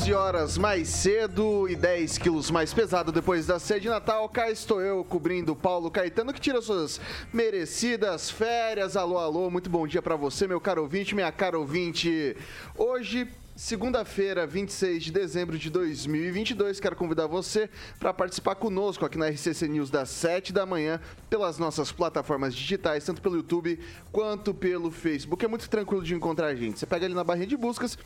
11 horas mais cedo e 10 quilos mais pesado depois da ceia de Natal. Cá estou eu cobrindo Paulo Caetano, que tira suas merecidas férias. Alô, alô, muito bom dia para você, meu caro ouvinte, minha cara ouvinte. Hoje, Segunda-feira, 26 de dezembro de 2022, quero convidar você para participar conosco aqui na RCC News das 7 da manhã, pelas nossas plataformas digitais, tanto pelo YouTube quanto pelo Facebook. É muito tranquilo de encontrar a gente. Você pega ali na barrinha de buscas,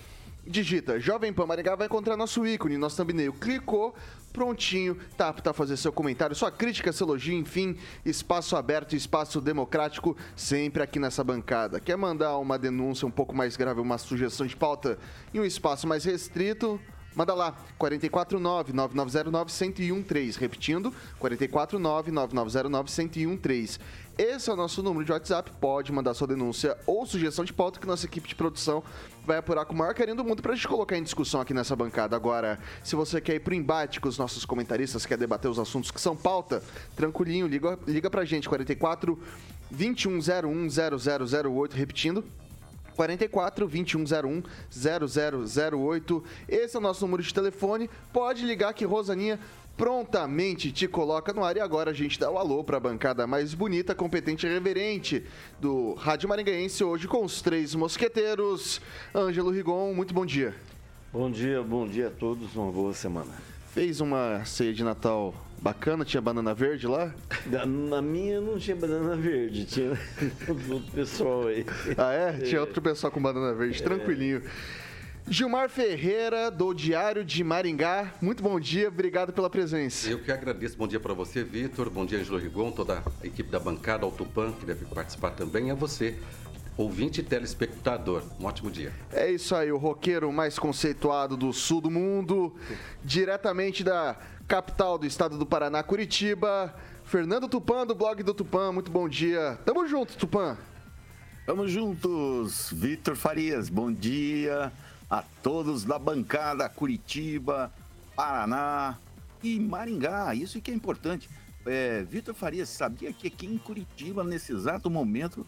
digita Jovem Pan Maringá, vai encontrar nosso ícone, nosso thumbnail. Clicou, prontinho, tá apto a fazer seu comentário, sua crítica, seu elogio, enfim, espaço aberto, espaço democrático, sempre aqui nessa bancada. Quer mandar uma denúncia um pouco mais grave, uma sugestão de pauta em um espaço mais restrito? Manda lá, 449-9909-1013. Repetindo, 449-9909-1013. Esse é o nosso número de WhatsApp. Pode mandar sua denúncia ou sugestão de pauta que nossa equipe de produção vai apurar com o maior carinho do mundo para a gente colocar em discussão aqui nessa bancada. Agora, se você quer ir pro embate com os nossos comentaristas, quer debater os assuntos que são pauta, tranquilinho, liga, liga pra gente, 44 2101 0008, repetindo, 44 2101 0008. Esse é o nosso número de telefone. Pode ligar que Rosaninha prontamente te coloca no ar. E agora a gente dá o alô para a bancada mais bonita, competente e reverente do Rádio Maringaense, hoje com os três mosqueteiros. Ângelo Rigon, muito bom dia. Bom dia, bom dia a todos, uma boa semana. Fez uma ceia de Natal bacana, tinha banana verde lá? Na minha não tinha banana verde, tinha outro pessoal aí. Ah, é? Tinha outro pessoal com banana verde, é. tranquilinho. Gilmar Ferreira, do Diário de Maringá. Muito bom dia, obrigado pela presença. Eu que agradeço. Bom dia para você, Vitor. Bom dia, Angelo Rigon, toda a equipe da bancada, ao Tupan, que deve participar também. E a você, ouvinte e telespectador. Um ótimo dia. É isso aí, o roqueiro mais conceituado do sul do mundo, diretamente da capital do estado do Paraná, Curitiba. Fernando Tupan, do blog do Tupan. Muito bom dia. Tamo junto, Tupan. Tamo juntos, Vitor Farias. Bom dia a todos da bancada Curitiba, Paraná e Maringá. Isso que é importante. É, Vitor Farias, sabia que aqui em Curitiba, nesse exato momento,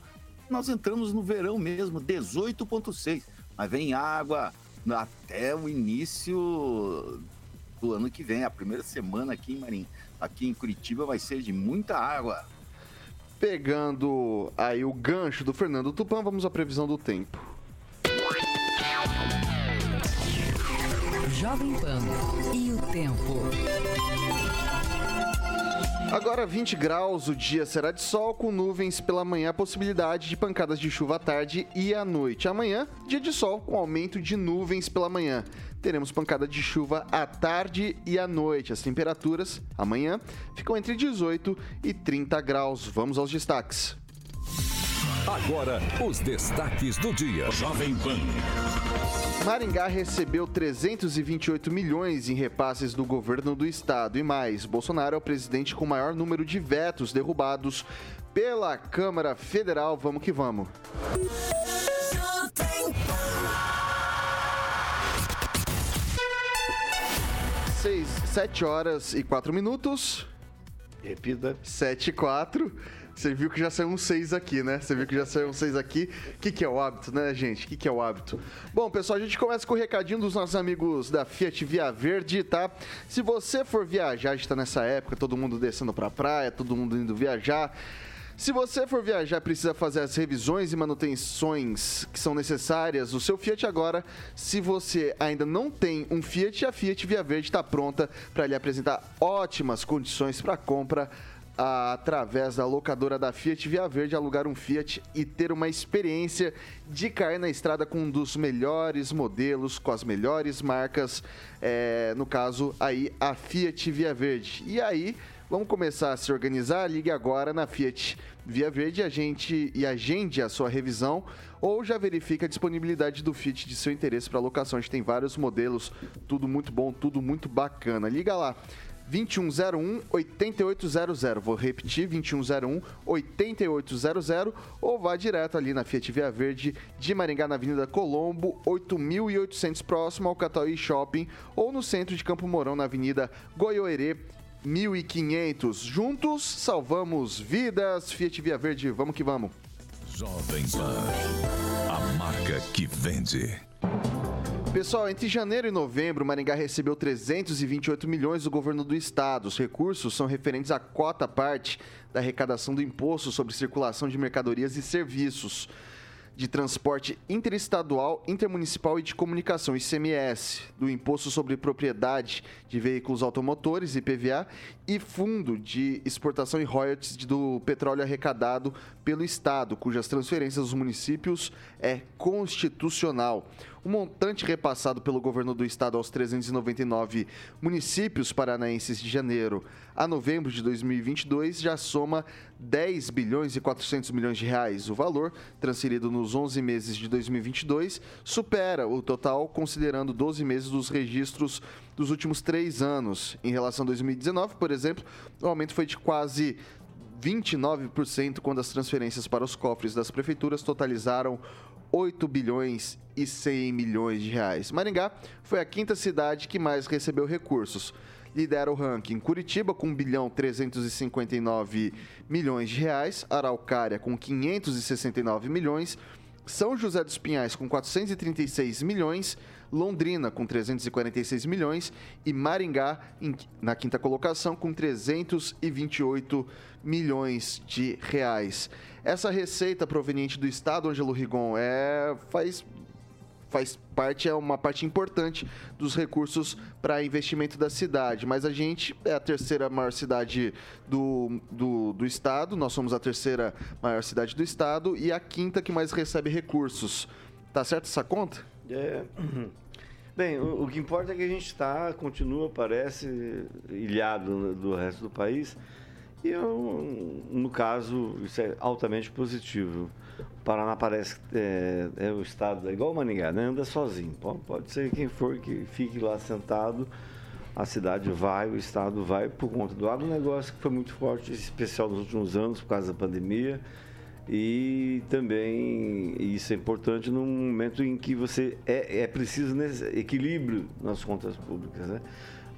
nós entramos no verão mesmo, 18,6. Mas vem água até o início do ano que vem. A primeira semana aqui em Marim, aqui em Curitiba vai ser de muita água. Pegando aí o gancho do Fernando Tupan, vamos à previsão do tempo. Jovem Pan e o tempo. Agora 20 graus, o dia será de sol com nuvens pela manhã, possibilidade de pancadas de chuva à tarde e à noite. Amanhã, dia de sol com aumento de nuvens pela manhã. Teremos pancada de chuva à tarde e à noite. As temperaturas amanhã ficam entre 18 e 30 graus. Vamos aos destaques. Agora, os destaques do dia. Jovem Pan. Maringá recebeu 328 milhões em repasses do governo do estado e mais. Bolsonaro é o presidente com maior número de vetos derrubados pela Câmara Federal. Vamos que vamos. Seis, sete horas e quatro minutos. Repita. Sete e quatro. Você viu que já saiu um 6 aqui, né? Você viu que já saiu um 6 aqui. O que, que é o hábito, né, gente? O que, que é o hábito? Bom, pessoal, a gente começa com o recadinho dos nossos amigos da Fiat Via Verde, tá? Se você for viajar, a gente tá nessa época, todo mundo descendo pra praia, todo mundo indo viajar. Se você for viajar, precisa fazer as revisões e manutenções que são necessárias. O seu Fiat agora, se você ainda não tem um Fiat, a Fiat Via Verde está pronta para lhe apresentar ótimas condições para compra através da locadora da Fiat Via Verde, alugar um Fiat e ter uma experiência de cair na estrada com um dos melhores modelos, com as melhores marcas, é, no caso aí a Fiat Via Verde. E aí, vamos começar a se organizar? Ligue agora na Fiat Via Verde a gente, e agende a sua revisão ou já verifica a disponibilidade do Fiat de seu interesse para locação. A gente tem vários modelos, tudo muito bom, tudo muito bacana. Liga lá. 2101 8800. Vou repetir, 2101 8800 ou vá direto ali na Fiat Via Verde de Maringá, na Avenida Colombo, 8800, próximo ao Catuí Shopping, ou no centro de Campo Mourão, na Avenida Goiôerê, 1500. Juntos salvamos vidas. Fiat Via Verde, vamos que vamos. Jovem Pan, a marca que vende. Pessoal, entre janeiro e novembro, Maringá recebeu 328 milhões do governo do estado. Os recursos são referentes à cota parte da arrecadação do imposto sobre circulação de mercadorias e serviços de transporte interestadual, intermunicipal e de comunicação, ICMS, do Imposto sobre Propriedade de Veículos Automotores, IPVA, e Fundo de Exportação e Royalties do Petróleo Arrecadado pelo Estado, cujas transferências aos municípios é constitucional. O montante repassado pelo governo do estado aos 399 municípios paranaenses de janeiro a novembro de 2022 já soma 10 bilhões e 400 milhões de reais. O valor transferido nos 11 meses de 2022 supera o total considerando 12 meses dos registros dos últimos três anos. Em relação a 2019, por exemplo, o aumento foi de quase 29% quando as transferências para os cofres das prefeituras totalizaram 8 bilhões e 100 milhões de reais. Maringá foi a quinta cidade que mais recebeu recursos. Lidera o ranking Curitiba com 1 bilhão 359 milhões de reais, Araucária com 569 milhões, São José dos Pinhais com 436 milhões, Londrina com 346 milhões e Maringá em, na quinta colocação com 328 milhões de reais. Essa receita proveniente do estado, Angelo Rigon, é faz faz parte, é uma parte importante dos recursos para investimento da cidade. Mas a gente é a terceira maior cidade do, do, do, estado, nós somos a terceira maior cidade do estado e a quinta que mais recebe recursos. Tá certo essa conta? É. Bem, o, o que importa é que a gente está, continua, parece, ilhado do resto do país. E eu, no caso, isso é altamente positivo. O Paraná parece que é, é o estado, é igual o Maningá, né? anda sozinho. Pode, pode ser quem for que fique lá sentado, a cidade vai, o estado vai, por conta do agronegócio, que foi muito forte, especial nos últimos anos, por causa da pandemia. E também isso é importante num momento em que você é, é preciso equilíbrio nas contas públicas. Né?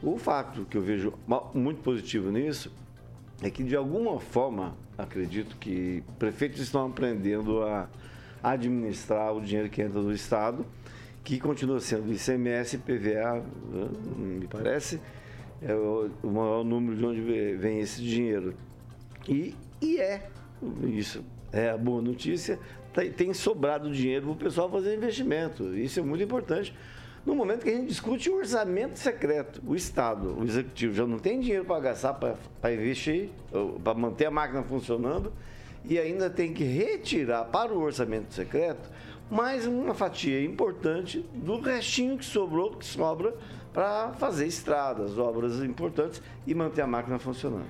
O fato que eu vejo muito positivo nisso é que de alguma forma acredito que prefeitos estão aprendendo a administrar o dinheiro que entra do Estado, que continua sendo ICMS PVA, me parece, é o maior número de onde vem esse dinheiro. E, e é, isso é a boa notícia, tem sobrado dinheiro para o pessoal fazer investimento. Isso é muito importante no momento que a gente discute o orçamento secreto, o Estado, o Executivo já não tem dinheiro para gastar, para investir, para manter a máquina funcionando, e ainda tem que retirar para o orçamento secreto mais uma fatia importante do restinho que sobrou, que sobra, para fazer estradas, obras importantes e manter a máquina funcionando.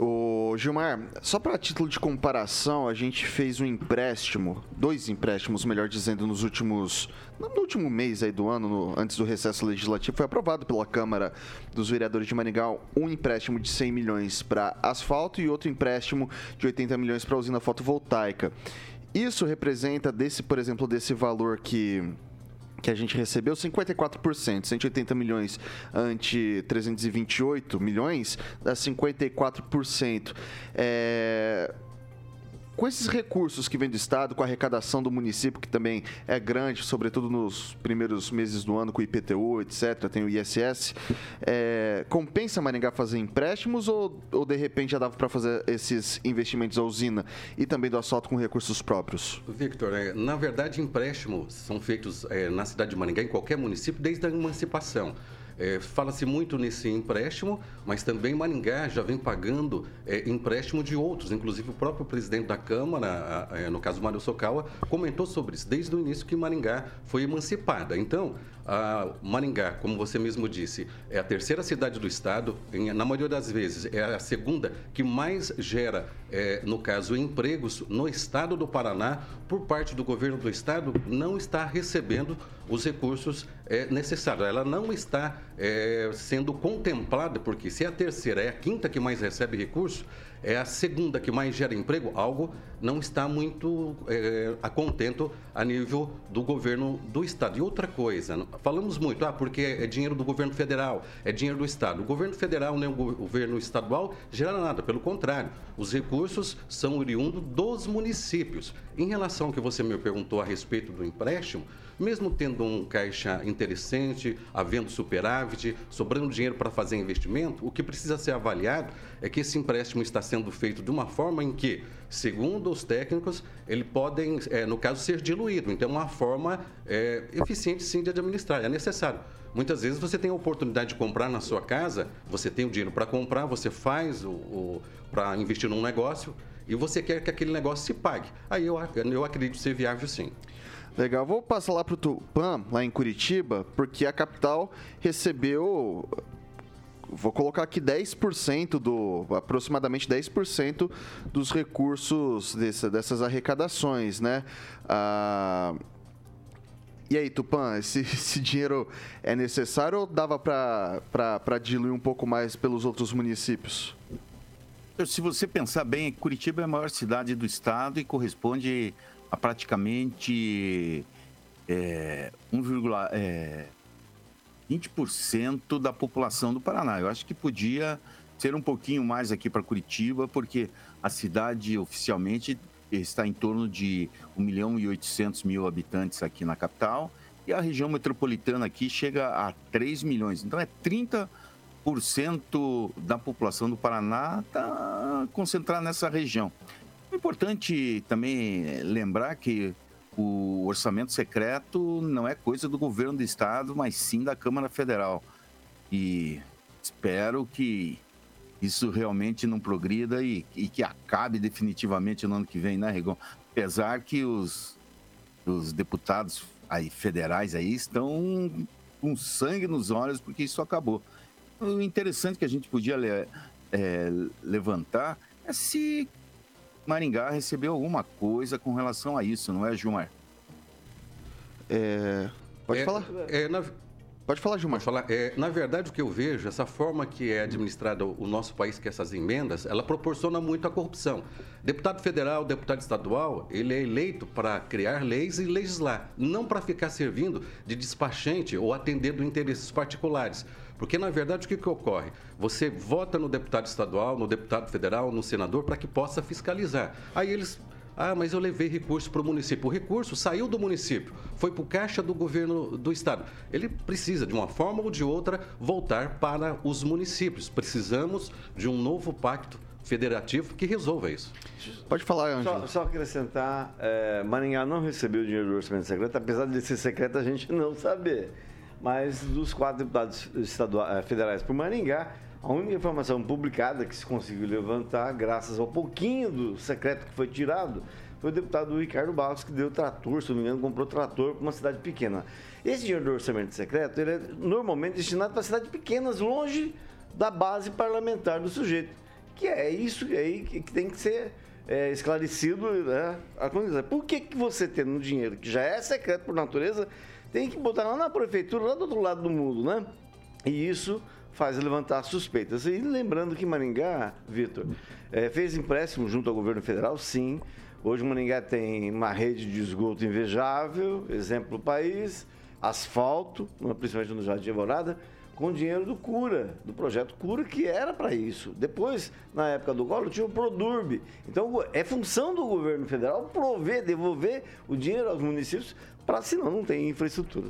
O Gilmar, só para título de comparação, a gente fez um empréstimo, dois empréstimos, melhor dizendo, nos últimos, no último mês aí do ano, no, antes do recesso legislativo, foi aprovado pela Câmara dos Vereadores de Maringá um empréstimo de 100 milhões para asfalto e outro empréstimo de 80 milhões para usina fotovoltaica. Isso representa desse, por exemplo, desse valor que que a gente recebeu 54%, 180 milhões ante 328 milhões, dá 54%. É, com esses recursos que vem do Estado, com a arrecadação do município, que também é grande, sobretudo nos primeiros meses do ano, com o IPTU, etc., tem o ISS, é, compensa Maringá fazer empréstimos ou, ou de repente já dava para fazer esses investimentos à usina e também do assalto com recursos próprios? Victor, é, na verdade, empréstimos são feitos é, na cidade de Maringá, em qualquer município, desde a emancipação. É, Fala-se muito nesse empréstimo, mas também Maringá já vem pagando é, empréstimo de outros, inclusive o próprio presidente da Câmara, no caso Mário Socawa, comentou sobre isso desde o início que Maringá foi emancipada. Então, Maringá, como você mesmo disse, é a terceira cidade do estado, em, na maioria das vezes é a segunda que mais gera, é, no caso, empregos no estado do Paraná, por parte do governo do estado, não está recebendo os recursos é, necessários. Ela não está é, sendo contemplada, porque se é a terceira é a quinta que mais recebe recursos, é a segunda que mais gera emprego, algo não está muito é, a contento a nível do governo do Estado. E outra coisa, falamos muito, ah, porque é dinheiro do governo federal, é dinheiro do Estado. O governo federal nem o governo estadual gera nada, pelo contrário, os recursos são oriundos dos municípios. Em relação ao que você me perguntou a respeito do empréstimo, mesmo tendo um caixa interessante, havendo superávit, sobrando dinheiro para fazer investimento, o que precisa ser avaliado é que esse empréstimo está sendo feito de uma forma em que, segundo os técnicos, ele podem, é, no caso, ser diluído. Então, é uma forma é, eficiente, sim, de administrar. É necessário. Muitas vezes você tem a oportunidade de comprar na sua casa, você tem o dinheiro para comprar, você faz o, o para investir num negócio e você quer que aquele negócio se pague. Aí eu, eu acredito ser viável sim. Legal, vou passar lá para o Tupã, lá em Curitiba, porque a capital recebeu vou colocar aqui 10% do aproximadamente 10% dos recursos desse, dessas arrecadações, né? Ah, e aí, Tupã, esse, esse, dinheiro é necessário ou dava para diluir um pouco mais pelos outros municípios? Se você pensar bem, Curitiba é a maior cidade do estado e corresponde a praticamente é, 1, é, 20% da população do Paraná. Eu acho que podia ser um pouquinho mais aqui para Curitiba, porque a cidade oficialmente está em torno de 1 milhão e 800 mil habitantes aqui na capital, e a região metropolitana aqui chega a 3 milhões. Então é 30% da população do Paraná está concentrada nessa região. É importante também lembrar que o orçamento secreto não é coisa do governo do estado, mas sim da Câmara Federal. E espero que isso realmente não progrida e, e que acabe definitivamente no ano que vem, né, Rigon? Apesar que os, os deputados aí, federais aí estão com sangue nos olhos porque isso acabou. O interessante que a gente podia é, levantar é se Maringá recebeu alguma coisa com relação a isso, não é, Gilmar? É... Pode é, falar. É, na... Pode falar, Gilmar. Pode falar. É, na verdade, o que eu vejo, essa forma que é administrado o nosso país, que é essas emendas, ela proporciona muito a corrupção. Deputado federal, deputado estadual, ele é eleito para criar leis e legislar, não para ficar servindo de despachante ou atendendo interesses particulares. Porque, na verdade, o que, que ocorre? Você vota no deputado estadual, no deputado federal, no senador, para que possa fiscalizar. Aí eles ah, mas eu levei recurso para o município. O recurso saiu do município, foi para o caixa do governo do estado. Ele precisa, de uma forma ou de outra, voltar para os municípios. Precisamos de um novo pacto federativo que resolva isso. Pode falar, Ângelo. Só, só acrescentar, é, Maringá não recebeu o dinheiro do orçamento secreto, apesar de ser secreto a gente não saber mas dos quatro deputados estaduais, eh, federais por Maringá, a única informação publicada que se conseguiu levantar, graças ao pouquinho do secreto que foi tirado, foi o deputado Ricardo Barros, que deu trator, se não me engano, comprou trator para uma cidade pequena. Esse dinheiro do orçamento secreto, ele é normalmente destinado para cidades pequenas, longe da base parlamentar do sujeito. Que é isso aí que tem que ser é, esclarecido né, Por que, que você tendo um dinheiro que já é secreto por natureza, tem que botar lá na prefeitura, lá do outro lado do mundo, né? E isso faz levantar suspeitas. E lembrando que Maringá, Vitor, é, fez empréstimo junto ao governo federal, sim. Hoje Maringá tem uma rede de esgoto invejável, exemplo país, asfalto, principalmente no Jardim Alvorada, com dinheiro do Cura, do projeto Cura, que era para isso. Depois, na época do Collor, tinha o Produrb. Então, é função do governo federal prover, devolver o dinheiro aos municípios para senão não tem infraestrutura.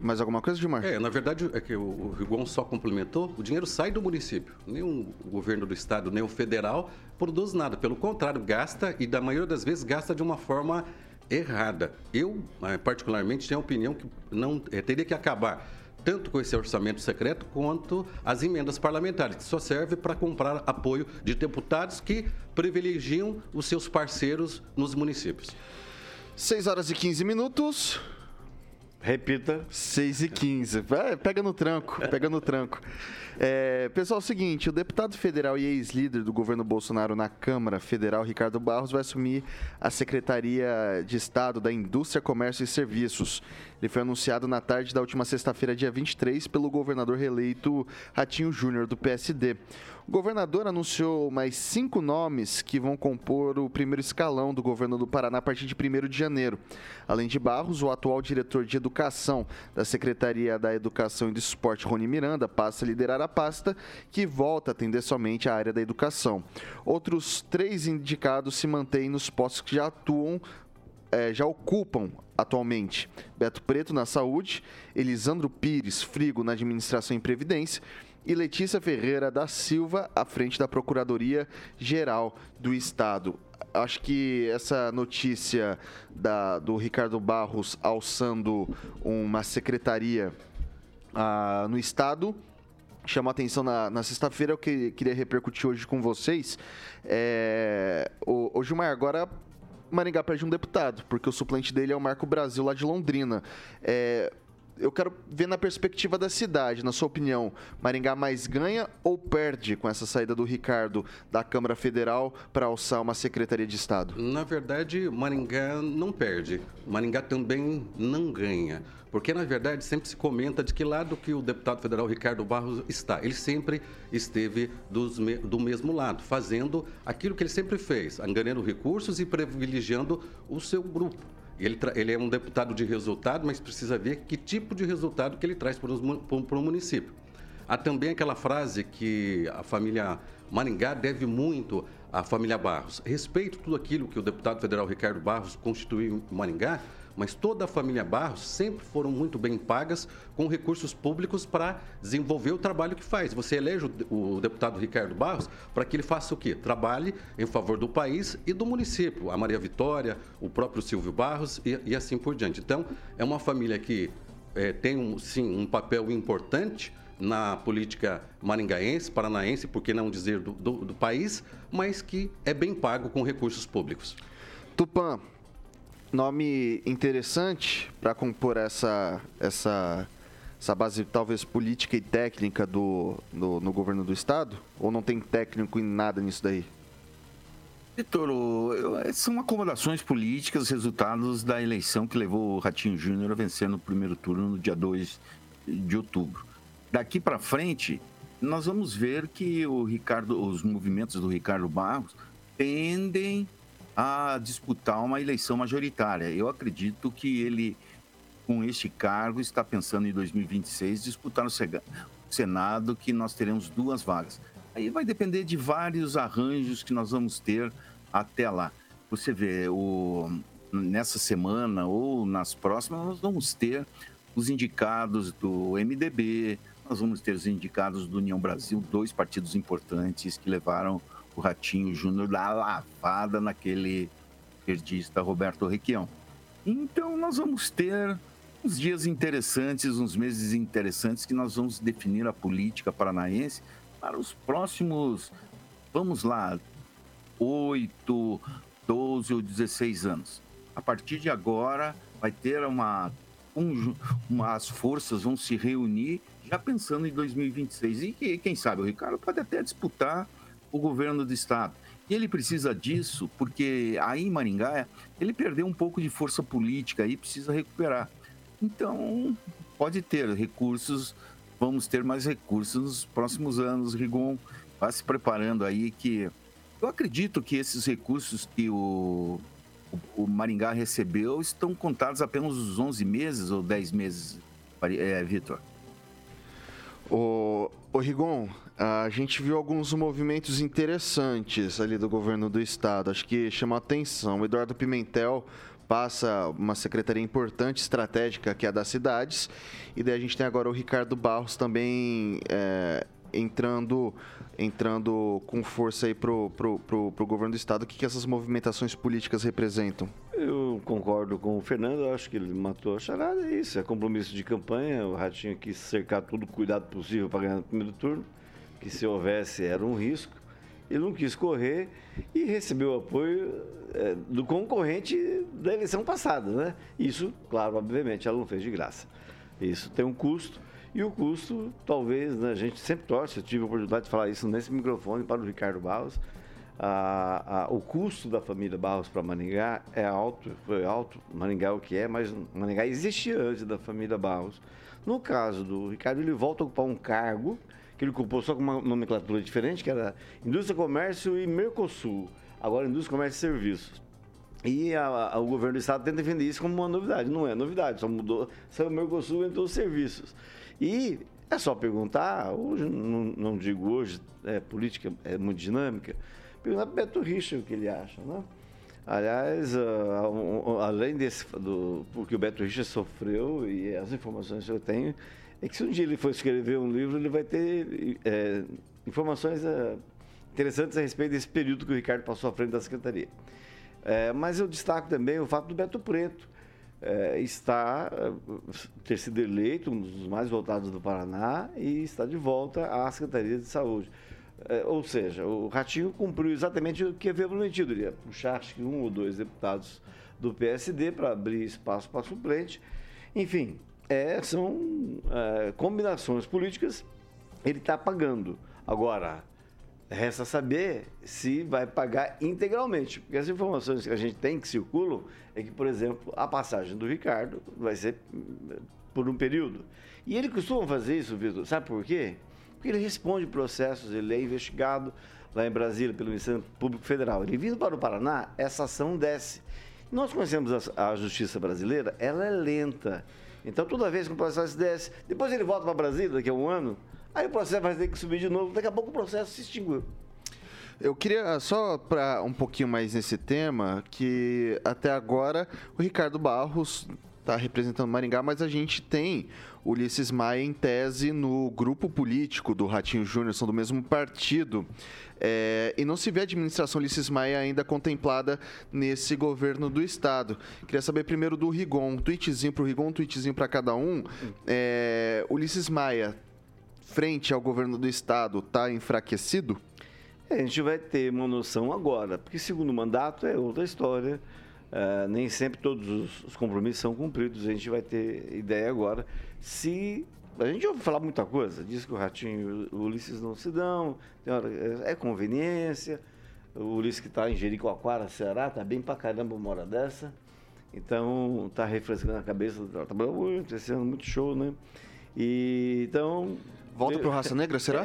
Mais alguma coisa, Gilmar? É, na verdade, é que o Rigon só complementou, o dinheiro sai do município. Nem o governo do estado, nem o federal produz nada. Pelo contrário, gasta e, da maioria das vezes, gasta de uma forma errada. Eu, é, particularmente, tenho a opinião que não é, teria que acabar tanto com esse orçamento secreto quanto as emendas parlamentares, que só serve para comprar apoio de deputados que privilegiam os seus parceiros nos municípios. 6 horas e 15 minutos. Repita. 6 e 15. Vai, pega no tranco, pega no tranco. É, pessoal, é o seguinte, o deputado federal e ex-líder do governo Bolsonaro na Câmara Federal, Ricardo Barros, vai assumir a Secretaria de Estado da Indústria, Comércio e Serviços. Ele foi anunciado na tarde da última sexta-feira, dia 23, pelo governador reeleito Ratinho Júnior, do PSD. O governador anunciou mais cinco nomes que vão compor o primeiro escalão do governo do Paraná a partir de 1 de janeiro. Além de Barros, o atual diretor de Educação da Secretaria da Educação e do Esporte, Rony Miranda, passa a liderar a pasta, que volta a atender somente a área da educação. Outros três indicados se mantêm nos postos que já atuam é, já ocupam atualmente Beto Preto na saúde, Elisandro Pires Frigo na administração e previdência e Letícia Ferreira da Silva à frente da Procuradoria Geral do Estado. Acho que essa notícia da, do Ricardo Barros alçando uma secretaria ah, no Estado chamou atenção na, na sexta-feira, eu que, queria repercutir hoje com vocês. É, o, o Gilmar, agora Maringá perde um deputado, porque o suplente dele é o Marco Brasil, lá de Londrina. É, eu quero ver na perspectiva da cidade, na sua opinião, Maringá mais ganha ou perde com essa saída do Ricardo da Câmara Federal para alçar uma Secretaria de Estado? Na verdade, Maringá não perde. Maringá também não ganha. Porque, na verdade, sempre se comenta de que lado que o deputado federal Ricardo Barros está. Ele sempre esteve dos, do mesmo lado, fazendo aquilo que ele sempre fez, angariando recursos e privilegiando o seu grupo. Ele, ele, é um deputado de resultado, mas precisa ver que tipo de resultado que ele traz para, para o município. Há também aquela frase que a família Maringá deve muito à família Barros. Respeito tudo aquilo que o deputado federal Ricardo Barros constituiu em Maringá, mas toda a família Barros sempre foram muito bem pagas com recursos públicos para desenvolver o trabalho que faz. Você elege o, deputado Ricardo Barros para que ele faça o quê? Trabalhe em favor do país e do município. A Maria Vitória, o próprio Silvio Barros e, e assim por diante. Então, é uma família que é, tem, um, sim, um papel importante na política maringaense, paranaense, por que não dizer do, do, do país, mas que é bem pago com recursos públicos. Tupã, nome interessante para compor essa, essa, essa base talvez política e técnica do, do, no governo do estado? Ou não tem técnico em nada nisso daí? Vitor, são acomodações políticas, resultados da eleição que levou o Ratinho Júnior a vencer no primeiro turno no dia 2 de outubro. Daqui para frente, nós vamos ver que o Ricardo, os movimentos do Ricardo Barros tendem a disputar uma eleição majoritária. Eu acredito que ele, com este cargo, está pensando em 2026 disputar no Senado, que nós teremos duas vagas. Aí vai depender de vários arranjos que nós vamos ter até lá. Você vê, o, nessa semana ou nas próximas, nós vamos ter os indicados do MDB, nós vamos ter os indicados do União Brasil, dois partidos importantes que levaram o Ratinho Júnior dá a lavada naquele esquerdista Roberto Requião. Então nós vamos ter uns dias interessantes, uns meses interessantes que nós vamos definir a política paranaense para os próximos, vamos lá, 8, 12 ou 16 anos. A partir de agora vai ter uma, um, uma as forças vão se reunir já pensando em 2026 e quem sabe o Ricardo pode até disputar o governo do estado. E ele precisa disso porque aí em Maringá ele perdeu um pouco de força política e precisa recuperar. Então, pode ter recursos, vamos ter mais recursos nos próximos anos. Rigon vai se preparando aí que eu acredito que esses recursos que o, o, o Maringá recebeu estão contados apenas os 11 meses ou 10 meses, é, Vitor. O, o Rigon, a gente viu alguns movimentos interessantes ali do governo do estado. Acho que chama atenção. O Eduardo Pimentel passa uma secretaria importante, estratégica, que é a das cidades. E daí a gente tem agora o Ricardo Barros também é, entrando entrando com força aí pro, pro, pro, pro governo do estado. O que, que essas movimentações políticas representam? Eu concordo com o Fernando, acho que ele matou a charada, é isso, é compromisso de campanha, o Ratinho quis cercar todo o cuidado possível para ganhar no primeiro turno, que se houvesse era um risco, ele não quis correr e recebeu apoio é, do concorrente da eleição passada, né? Isso, claro, obviamente, ela não fez de graça. Isso tem um custo, e o custo, talvez, né, a gente sempre torce, eu tive a oportunidade de falar isso nesse microfone para o Ricardo Barros, a, a, o custo da família Barros para Maringá é alto, foi alto, Maringá é o que é, mas Maringá existia antes da família Barros. No caso do Ricardo, ele volta a ocupar um cargo que ele ocupou só com uma nomenclatura diferente, que era Indústria, Comércio e Mercosul. Agora, Indústria, Comércio e Serviços. E a, a, o governo do estado tenta defender isso como uma novidade. Não é novidade, só mudou, saiu o Mercosul entrou os serviços. E é só perguntar, hoje, não, não digo hoje, é, política é muito dinâmica, perguntar para Beto Richa o que ele acha, né? Aliás, uh, além desse, do, porque o Beto Richa sofreu, e as informações que eu tenho, é que se um dia ele for escrever um livro, ele vai ter é, informações uh, interessantes a respeito desse período que o Ricardo passou à frente da Secretaria. É, mas eu destaco também o fato do Beto Preto, é, está é, ter sido eleito um dos mais votados do Paraná e está de volta à Secretaria de Saúde. É, ou seja, o Ratinho cumpriu exatamente o que havia prometido. Ele ia puxar acho que um ou dois deputados do PSD para abrir espaço para suplente. Enfim, é, são é, combinações políticas. Ele está pagando. Agora, Resta saber se vai pagar integralmente, porque as informações que a gente tem que circulam é que, por exemplo, a passagem do Ricardo vai ser por um período. E ele costuma fazer isso, Vitor, sabe por quê? Porque ele responde processos, ele é investigado lá em Brasília pelo Ministério Público Federal. Ele vindo para o Paraná, essa ação desce. Nós conhecemos a, a justiça brasileira, ela é lenta. Então, toda vez que o processo desce, depois ele volta para Brasília daqui a um ano, Aí o processo vai ter que subir de novo, daqui a pouco o processo se extinguiu. Eu queria só para um pouquinho mais nesse tema, que até agora o Ricardo Barros está representando Maringá, mas a gente tem Ulisses Maia em tese no grupo político do Ratinho Júnior, são do mesmo partido. É, e não se vê a administração Ulisses Maia ainda contemplada nesse governo do Estado. Queria saber primeiro do Rigon, um tweetzinho para o Rigon, um tweetzinho para cada um. É, Ulisses Maia frente ao governo do estado está enfraquecido? É, a gente vai ter uma noção agora, porque segundo mandato é outra história. Uh, nem sempre todos os, os, compromissos são cumpridos. A gente vai ter ideia agora se. A gente ouve falar muita coisa, diz que o Ratinho e o Ulisses não se dão, hora, é, é, conveniência. O Ulisses que está em Jericoacoara, Ceará, está bem pra caramba uma hora dessa. Então, está refrescando a cabeça, esse ano muito show, né? E, então, Volta pro Raça Negra, será?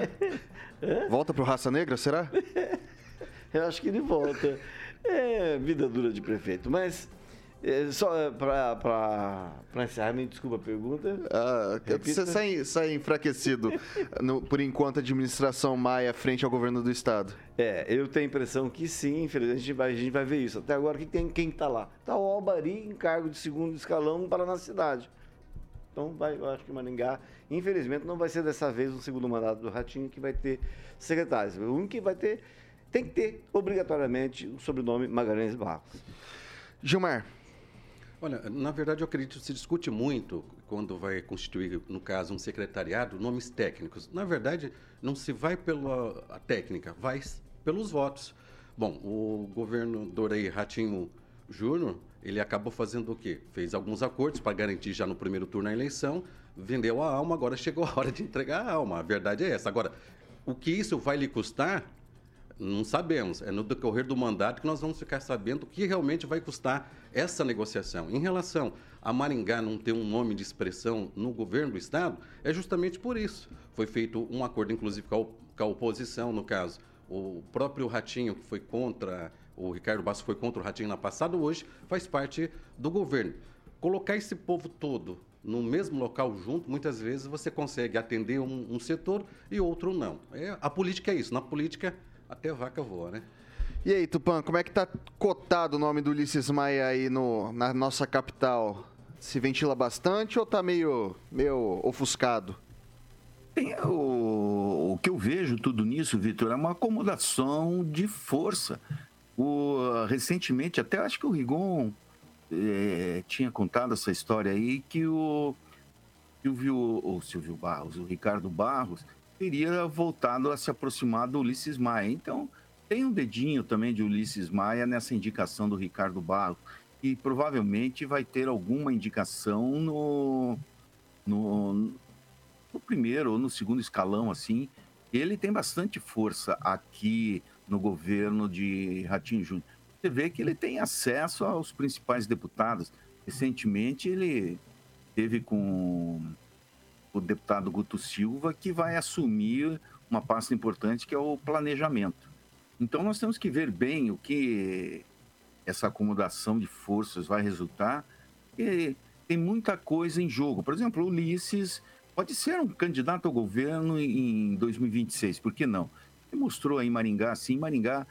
Volta pro Raça Negra, será? Eu acho que ele volta. É vida dura de prefeito. Mas, é, só para encerrar, me desculpa a pergunta. Ah, você sai, sai enfraquecido no, por enquanto a administração Maia frente ao governo do Estado. É, eu tenho a impressão que sim, infelizmente a gente vai, a gente vai ver isso. Até agora, quem está lá? Está o Albari em cargo de segundo escalão para na cidade. Então, vai, eu acho que Maringá, infelizmente, não vai ser dessa vez o segundo mandato do Ratinho que vai ter secretários. O único que vai ter, tem que ter, obrigatoriamente, o sobrenome Magalhães Barros. Gilmar. Olha, na verdade, eu acredito que se discute muito quando vai constituir, no caso, um secretariado, nomes técnicos. Na verdade, não se vai pela técnica, vai pelos votos. Bom, o governador aí, Ratinho Júnior, ele acabou fazendo o quê? Fez alguns acordos para garantir já no primeiro turno a eleição, vendeu a alma, agora chegou a hora de entregar a alma. A verdade é essa. Agora, o que isso vai lhe custar, não sabemos. É no decorrer do mandato que nós vamos ficar sabendo o que realmente vai custar essa negociação. Em relação a Maringá não ter um nome de expressão no governo do Estado, é justamente por isso. Foi feito um acordo, inclusive, com a, oposição, no caso. O próprio Ratinho, que foi contra o Ricardo Basso foi contra o Ratinho na passada, hoje faz parte do governo. Colocar esse povo todo no mesmo local junto, muitas vezes você consegue atender um, um setor e outro não. É, a política é isso. Na política, até vaca voa, né? E aí, Tupã, como é que tá cotado o nome do Ulisses Maia aí no, na nossa capital? Se ventila bastante ou tá meio, meio ofuscado? O, o que eu vejo tudo nisso, Vitor, é uma acomodação de força. O, recentemente, até acho que o Rigon é, tinha contado essa história aí, que o Silvio, o Silvio Barros, o Ricardo Barros, teria voltado a se aproximar do Ulisses Maia. Então, tem um dedinho também de Ulisses Maia nessa indicação do Ricardo Barros. E provavelmente vai ter alguma indicação no, no, no primeiro ou no segundo escalão, assim. Ele tem bastante força aqui no governo de Ratinho Júnior. Você vê que ele tem acesso aos principais deputados. Recentemente, ele teve com o deputado Guto Silva, que vai assumir uma pasta importante que é o planejamento. Então, nós temos que ver bem o que essa acomodação de forças vai resultar. E tem muita coisa em jogo. Por exemplo, o Ulisses pode ser um candidato ao governo em 2026, por que não? Ele mostrou aí Maringá, sim, Maringá,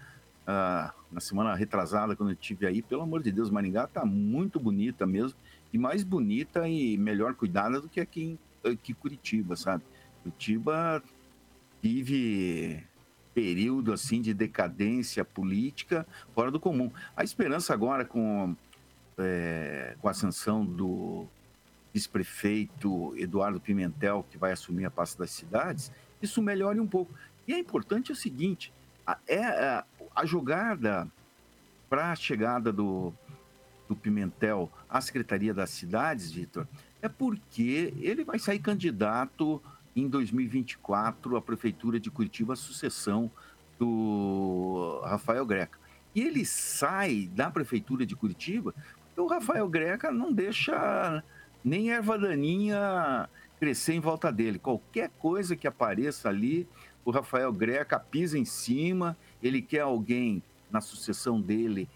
ah, na semana retrasada, quando eu estive aí, pelo amor de Deus, Maringá está muito bonita mesmo, e mais bonita e melhor cuidada do que aqui em aqui Curitiba, sabe? Curitiba vive período assim de decadência política fora do comum. A esperança agora com, é, com a ascensão do vice-prefeito Eduardo Pimentel, que vai assumir a pasta das cidades, isso melhore um pouco. E é importante o seguinte, a, é, a, a jogada para a chegada do, do Pimentel à Secretaria das Cidades, Vitor, é porque ele vai sair candidato em 2024 à Prefeitura de Curitiba, a sucessão do Rafael Greca. E ele sai da Prefeitura de Curitiba porque o Rafael Greca não deixa nem erva daninha crescer em volta dele. Qualquer coisa que apareça ali, o Rafael Greca pisa em cima, ele quer alguém na sucessão dele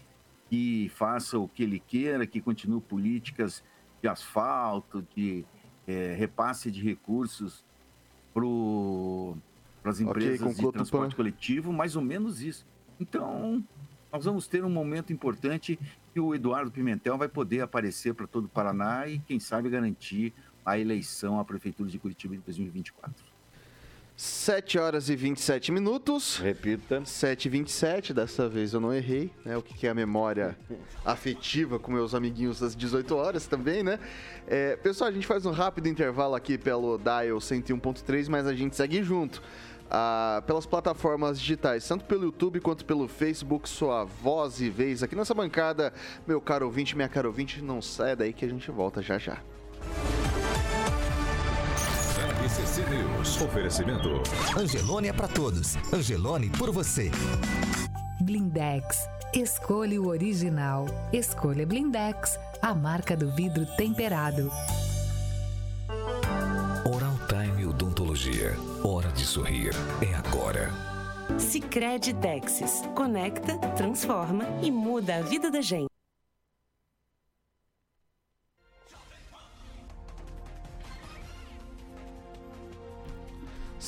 que faça o que ele queira, que continue políticas de asfalto, de é, repasse de recursos para as empresas okay, de transporte coletivo, mais ou menos isso. Então, nós vamos ter um momento importante que o Eduardo Pimentel vai poder aparecer para todo o Paraná e, quem sabe, garantir a eleição à Prefeitura de Curitiba em 2024. 7 horas e 27 minutos. Repita. 7 e 27, dessa vez eu não errei, né? O que é a memória afetiva com meus amiguinhos das 18 horas também, né? É, pessoal, a gente faz um rápido intervalo aqui pelo Dial 101.3, mas a gente segue junto. Ah, pelas plataformas digitais, tanto pelo YouTube quanto pelo Facebook, sua voz e vez aqui nessa bancada. Meu caro ouvinte, minha caro ouvinte, não saia daí que a gente volta já já. RCC News. Oferecimento. Angelone é para todos. Angelone por você. Blindex. Escolha o original. Escolha Blindex, a marca do vidro temperado. Oral Time Odontologia. Hora de sorrir. É agora. Sicredi Texas. Conecta, transforma e muda a vida da gente.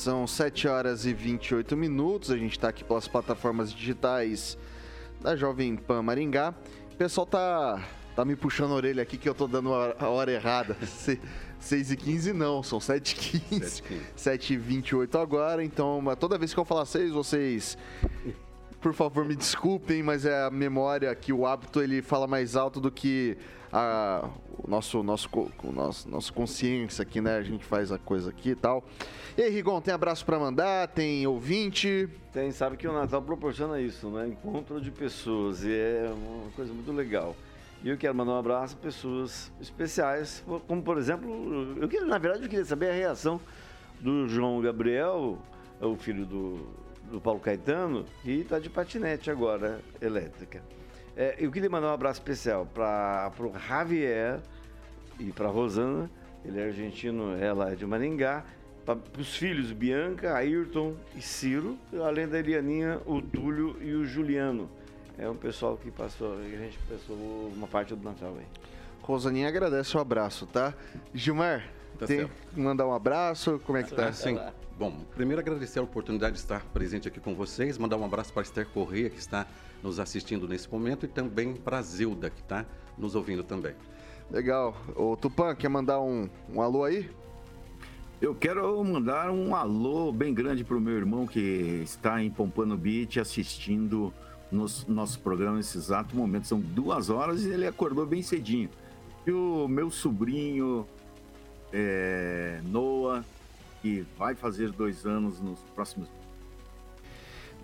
São 7 horas e 28 minutos. A gente está aqui pelas plataformas digitais da Jovem Pan Maringá. O pessoal tá, tá me puxando a orelha aqui que eu tô dando a hora errada. 6 e 15 não, são 7 e 15. 7 e 28 agora, então toda vez que eu falar 6, vocês por favor, me desculpem, mas é a memória que o hábito ele fala mais alto do que a o nosso nosso nosso nossa consciência aqui, né? A gente faz a coisa aqui e tal. E aí, Rigon, tem abraço para mandar? Tem ouvinte? Tem, sabe que o Natal proporciona isso, né? Encontro de pessoas e é uma coisa muito legal. E eu quero mandar um abraço a pessoas especiais, como por exemplo, eu queria, na verdade, eu queria saber a reação do João Gabriel, o filho do do Paulo Caetano, e está de patinete agora, elétrica. É, eu queria mandar um abraço especial para o Javier e para Rosana, ele é argentino, ela é de Maringá, para os filhos Bianca, Ayrton e Ciro, além da Elianinha, o Túlio e o Juliano. É um pessoal que passou, a gente passou uma parte do Natal aí. Rosaninha agradece o abraço, tá? Gilmar, tá tem que mandar um abraço, como é que tá? Sim. Bom, primeiro agradecer a oportunidade de estar presente aqui com vocês, mandar um abraço para a Esther Correia, que está nos assistindo nesse momento, e também para a Zilda, que está nos ouvindo também. Legal. O Tupã, quer mandar um, um alô aí? Eu quero mandar um alô bem grande pro meu irmão que está em Pompano Beach assistindo nos nosso programa nesse exato momento. São duas horas e ele acordou bem cedinho. E o meu sobrinho é, Noah, que vai fazer dois anos nos próximos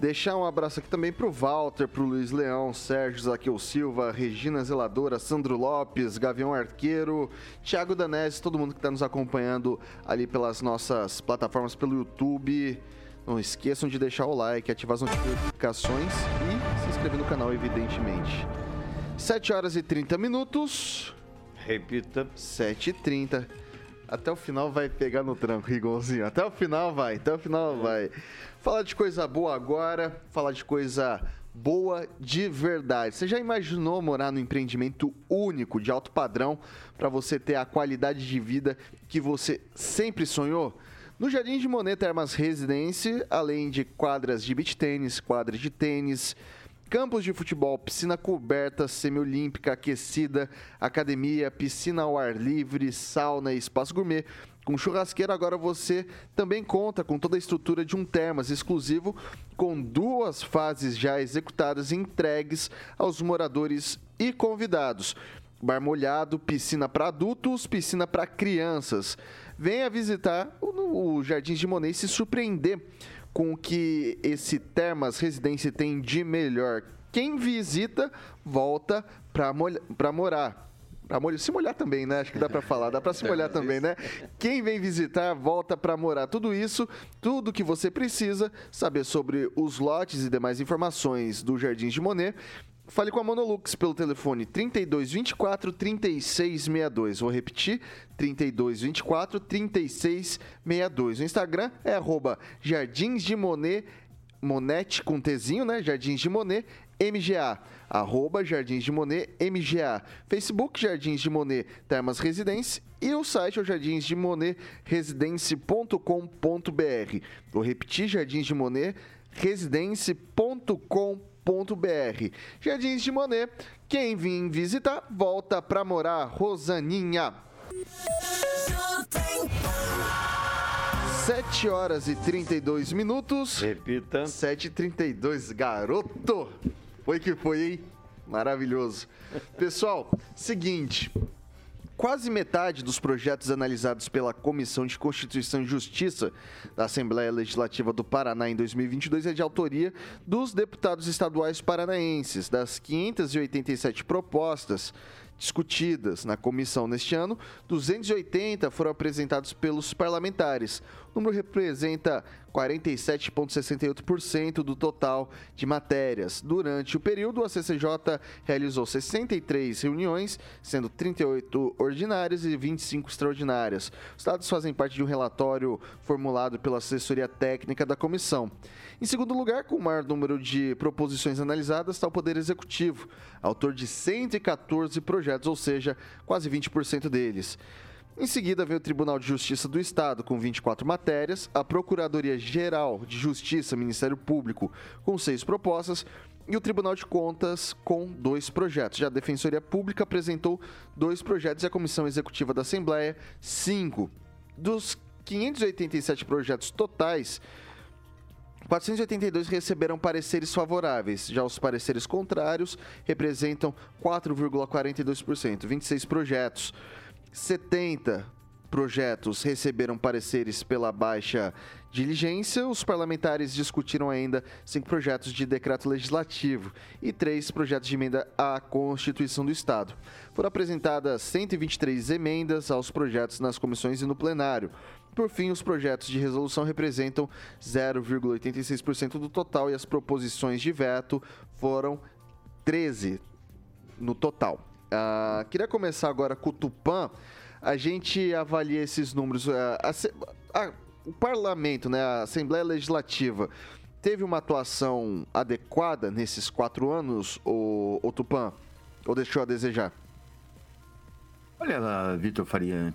Deixar um abraço aqui também pro Walter, pro Luiz Leão, Sérgio Zaqueu Silva, Regina Zeladora, Sandro Lopes, Gavião Arqueiro, Thiago Danese, todo mundo que está nos acompanhando ali pelas nossas plataformas, pelo YouTube. Não esqueçam de deixar o like, ativar as notificações e se inscrever no canal, evidentemente. 7 horas e 30 minutos. Repita. 7 e 30 até o final vai pegar no tranco, Rigonzinho. Até o final vai, até o final vai. Falar de coisa boa agora, falar de coisa boa de verdade. Você já imaginou morar num empreendimento único, de alto padrão, para você ter a qualidade de vida que você sempre sonhou? No Jardim de Monet Termas Residência, além de quadras de beach tênis, quadras de tênis, campos de futebol, piscina coberta, semiolímpica, aquecida, academia, piscina ao ar livre, sauna e espaço gourmet. Com churrasqueira, agora você também conta com toda a estrutura de um termas exclusivo, com duas fases já executadas e entregues aos moradores e convidados. Bar molhado, piscina para adultos, piscina para crianças. Venha visitar o, o Jardins de Monet e se surpreender com o que esse Termas Residência tem de melhor. Quem visita, volta para morar. Pra se molhar também, né? Acho que dá para falar, dá para se molhar também, né? Quem vem visitar, volta para morar. Tudo isso, tudo que você precisa saber sobre os lotes e demais informações do Jardins de Monet Fale com a Monolux pelo telefone 3224 3662. Vou repetir: 3224 3662. O Instagram é arroba Jardins de Monet, Monete com Tzinho, né? Jardins de Monet, MGA. Arroba Jardins de Monet, MGA. Facebook, Jardins de Monet, Termas Residência. E o site é o Jardins de Monet, residência.com.br. Vou repetir: Jardins de Monet, residência.com.br br Jardins de Monet, quem vir visitar, volta pra morar, Rosaninha. 7 horas e 32 minutos. Repita. 7 e 32 garoto. Foi que foi, hein? Maravilhoso. Pessoal, seguinte, quase metade dos projetos analisados pela Comissão de Constituição e Justiça da Assembleia Legislativa do Paraná em 2022 é de autoria dos deputados estaduais paranaenses. Das 587 propostas, discutidas na comissão neste ano, 280 foram apresentados pelos parlamentares. O número representa 47,68% do total de matérias. Durante o período, a CCJ realizou 63 reuniões, sendo 38 ordinárias e 25 extraordinárias. Os dados fazem parte de um relatório formulado pela assessoria técnica da comissão. Em segundo lugar, com o maior número de proposições analisadas, está o Poder Executivo, autor de 114 projetos, ou seja, quase 20% deles. Em seguida, veio o Tribunal de Justiça do Estado, com 24 matérias, a Procuradoria-Geral de Justiça, Ministério Público, com seis propostas, e o Tribunal de Contas com dois projetos. Já a Defensoria Pública apresentou dois projetos e a Comissão Executiva da Assembleia, cinco. Dos 587 projetos totais, 482 receberam pareceres favoráveis, já os pareceres contrários representam 4,42%, 26 projetos. 70 projetos receberam pareceres pela baixa diligência. Os parlamentares discutiram ainda cinco projetos de decreto legislativo e três projetos de emenda à Constituição do Estado. Foram apresentadas 123 emendas aos projetos nas comissões e no plenário. Por fim, os projetos de resolução representam 0,86% do total e as proposições de veto foram 13 no total. Uh, queria começar agora com o Tupã. A gente avalia esses números. Uh, a, a, o parlamento, né, a Assembleia Legislativa, teve uma atuação adequada nesses quatro anos, o, o Tupã? Ou deixou a desejar? Olha, Vitor Faria,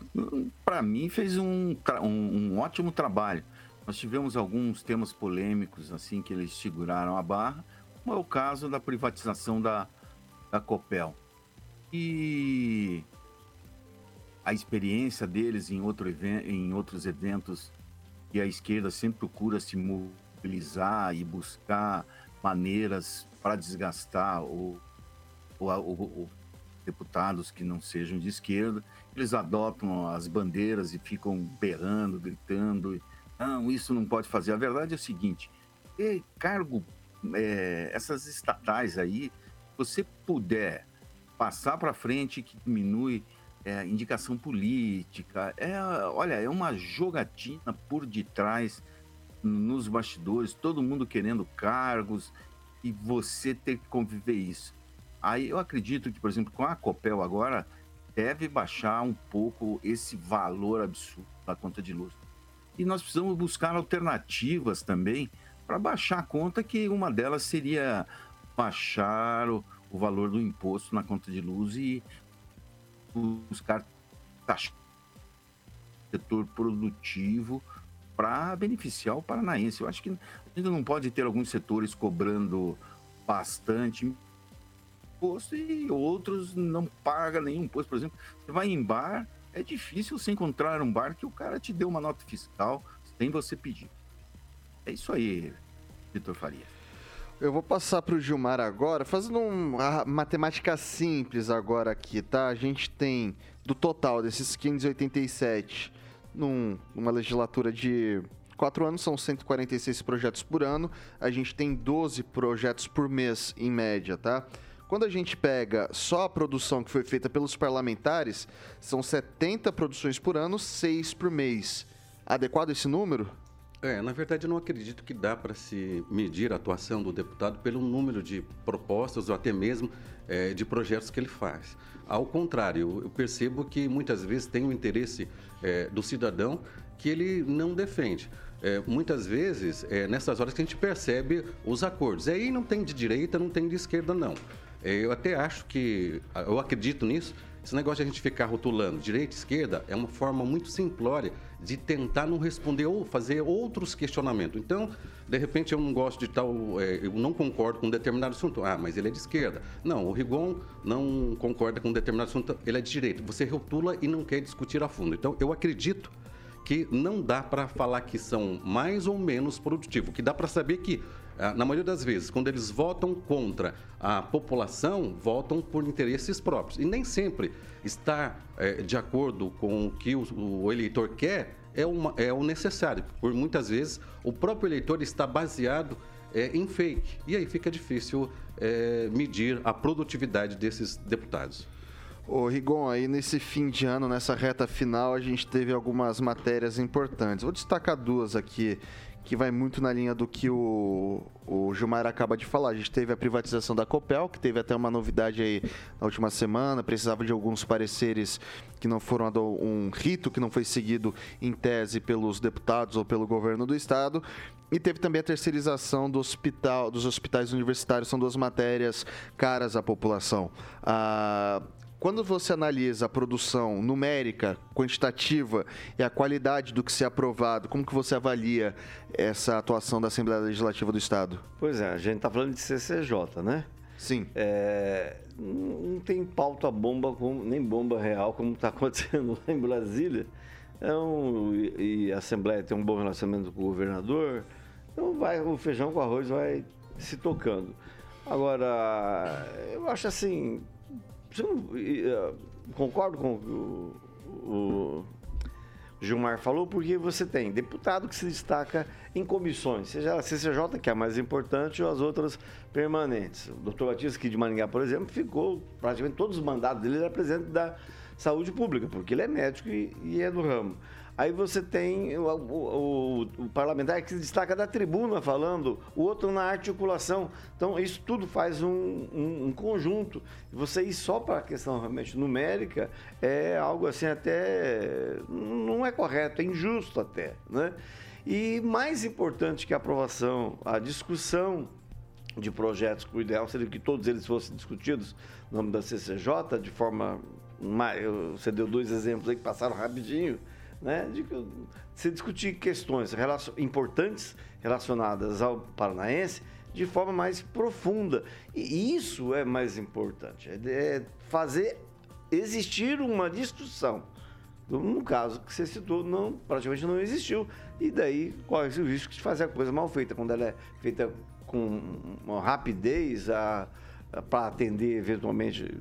para mim fez um, um, um, ótimo trabalho. Nós tivemos alguns temas polêmicos assim que eles seguraram a barra, como é o caso da privatização da, da Copel. E a experiência deles em, outro em outros eventos que a esquerda sempre procura se mobilizar e buscar maneiras para desgastar o, o, o, o, deputados que não sejam de esquerda. Eles adotam as bandeiras e ficam berrando, gritando. Não, isso não pode fazer. A verdade é o seguinte: cargo, é, essas estatais aí, você puder passar para frente que diminui é, indicação política, é, olha, é uma jogatina por detrás nos bastidores, todo mundo querendo cargos e você ter que conviver isso. Aí eu acredito que, por exemplo, com a Copel agora deve baixar um pouco esse valor absurdo da conta de luz. E nós precisamos buscar alternativas também para baixar a conta, que uma delas seria baixar o, o valor do imposto na conta de luz e buscar taxa setor produtivo para beneficiar o paranaense. Eu acho que a gente não pode ter alguns setores cobrando bastante imposto e outros não pagam nenhum imposto. Por exemplo, você vai em bar, é difícil você encontrar um bar que o cara te dê uma nota fiscal sem você pedir. É isso aí, Vitor Faria. Eu vou passar para o Gilmar agora, fazendo uma matemática simples agora aqui, tá? A gente tem, do total desses 587, num, numa legislatura de quatro anos, são 146 projetos por ano. A gente tem 12 projetos por mês, em média, tá? Quando a gente pega só a produção que foi feita pelos parlamentares, são 70 produções por ano, 6 por mês. Adequado esse número? É, na verdade, eu não acredito que dá para se medir a atuação do deputado pelo número de propostas ou até mesmo é, de projetos que ele faz. Ao contrário, eu percebo que muitas vezes tem o um interesse é, do cidadão que ele não defende. É, muitas vezes, é nessas horas que a gente percebe os acordos. Aí não tem de direita, não tem de esquerda, não. É, eu até acho que, eu acredito nisso, esse negócio de a gente ficar rotulando direita e esquerda é uma forma muito simplória de tentar não responder ou fazer outros questionamentos. Então, de repente, eu não gosto de tal, é, eu não concordo com um determinado assunto. Ah, mas ele é de esquerda. Não, o Rigon não concorda com um determinado assunto, ele é de direita. Você rotula e não quer discutir a fundo. Então, eu acredito que não dá para falar que são mais ou menos produtivos, que dá para saber que ah, na maioria das vezes, quando eles votam contra a população, votam por interesses próprios. E nem sempre estar é, de acordo com o que o, o eleitor quer é, uma, é o necessário. Por muitas vezes, o próprio eleitor está baseado é, em fake. E aí fica difícil é, medir a produtividade desses deputados. Ô Rigon, aí nesse fim de ano, nessa reta final, a gente teve algumas matérias importantes. Vou destacar duas aqui que vai muito na linha do que o, o Gilmar acaba de falar. A gente teve a privatização da Copel, que teve até uma novidade aí na última semana, precisava de alguns pareceres que não foram um rito que não foi seguido em tese pelos deputados ou pelo governo do estado. E teve também a terceirização do hospital, dos hospitais universitários, são duas matérias caras à população. Ah, quando você analisa a produção numérica, quantitativa e a qualidade do que se é aprovado, como que você avalia essa atuação da Assembleia Legislativa do Estado? Pois é, a gente está falando de CCJ, né? Sim. É, não tem pauta bomba, como, nem bomba real, como está acontecendo lá em Brasília. Então, e, e a Assembleia tem um bom relacionamento com o governador, então vai, o feijão com arroz vai se tocando. Agora, eu acho assim, concordo com o, o Gilmar falou, porque você tem deputado que se destaca em comissões, seja a CCJ, que é a mais importante, ou as outras permanentes. O doutor Batista aqui de Maringá, por exemplo, ficou praticamente todos os mandados dele, ele era presidente da saúde pública, porque ele é médico e, e é do ramo. Aí você tem o, o, o, parlamentar que se destaca da tribuna falando, o outro na articulação. Então, isso tudo faz um, um, um conjunto. Você ir só para a questão realmente numérica é algo assim até. não é correto, é injusto até. Né? E mais importante que a aprovação, a discussão de projetos, o ideal seria que todos eles fossem discutidos no nome da CCJ de forma. Você deu dois exemplos aí que passaram rapidinho né, de se discutir questões relacion, importantes relacionadas ao paranaense de forma mais profunda. E isso é mais importante, é, é fazer existir uma discussão. No caso que você citou, não, praticamente não existiu. E daí corre-se o risco de fazer a coisa mal feita, quando ela é feita com uma rapidez para atender eventualmente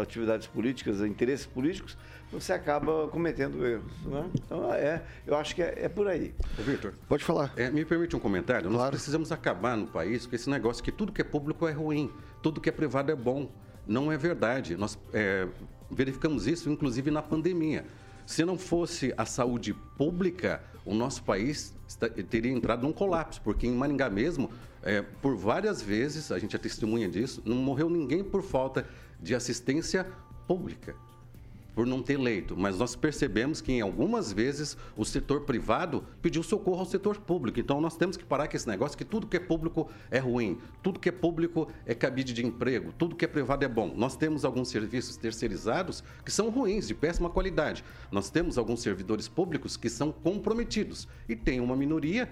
atividades políticas, interesses políticos, você acaba cometendo erros. Né? Então, é, eu acho que é, é por aí. Victor. Pode falar. É, me permite um comentário? Claro. Nós precisamos acabar no país com esse negócio que tudo que é público é ruim, tudo que é privado é bom. Não é verdade. Nós é, verificamos isso, inclusive, na pandemia. Se não fosse a saúde pública, o nosso país teria entrado num colapso, porque em Maringá mesmo, é, por várias vezes, a gente é testemunha disso, não morreu ninguém por falta de assistência pública por não ter leito, mas nós percebemos que em algumas vezes o setor privado pediu socorro ao setor público. Então nós temos que parar com esse negócio que tudo que é público é ruim, tudo que é público é cabide de emprego, tudo que é privado é bom. Nós temos alguns serviços terceirizados que são ruins, de péssima qualidade. Nós temos alguns servidores públicos que são comprometidos e tem uma minoria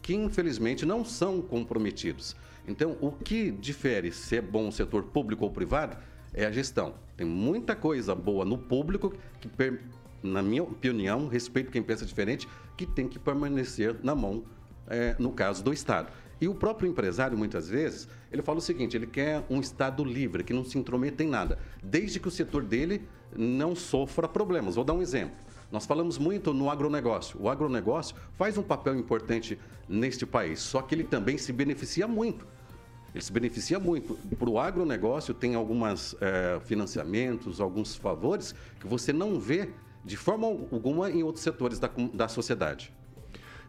que infelizmente não são comprometidos. Então, o que difere se é bom o setor público ou privado é a gestão. Tem muita coisa boa no público que, na minha opinião, respeito quem pensa diferente, que tem que permanecer na mão, é, no caso do Estado. E o próprio empresário, muitas vezes, ele fala o seguinte: ele quer um Estado livre, que não se intrometa em nada, desde que o setor dele não sofra problemas. Vou dar um exemplo. Nós falamos muito no agronegócio. O agronegócio faz um papel importante neste país, só que ele também se beneficia muito ele se beneficia muito. Para o agronegócio, tem alguns é, financiamentos, alguns favores que você não vê de forma alguma em outros setores da, da sociedade.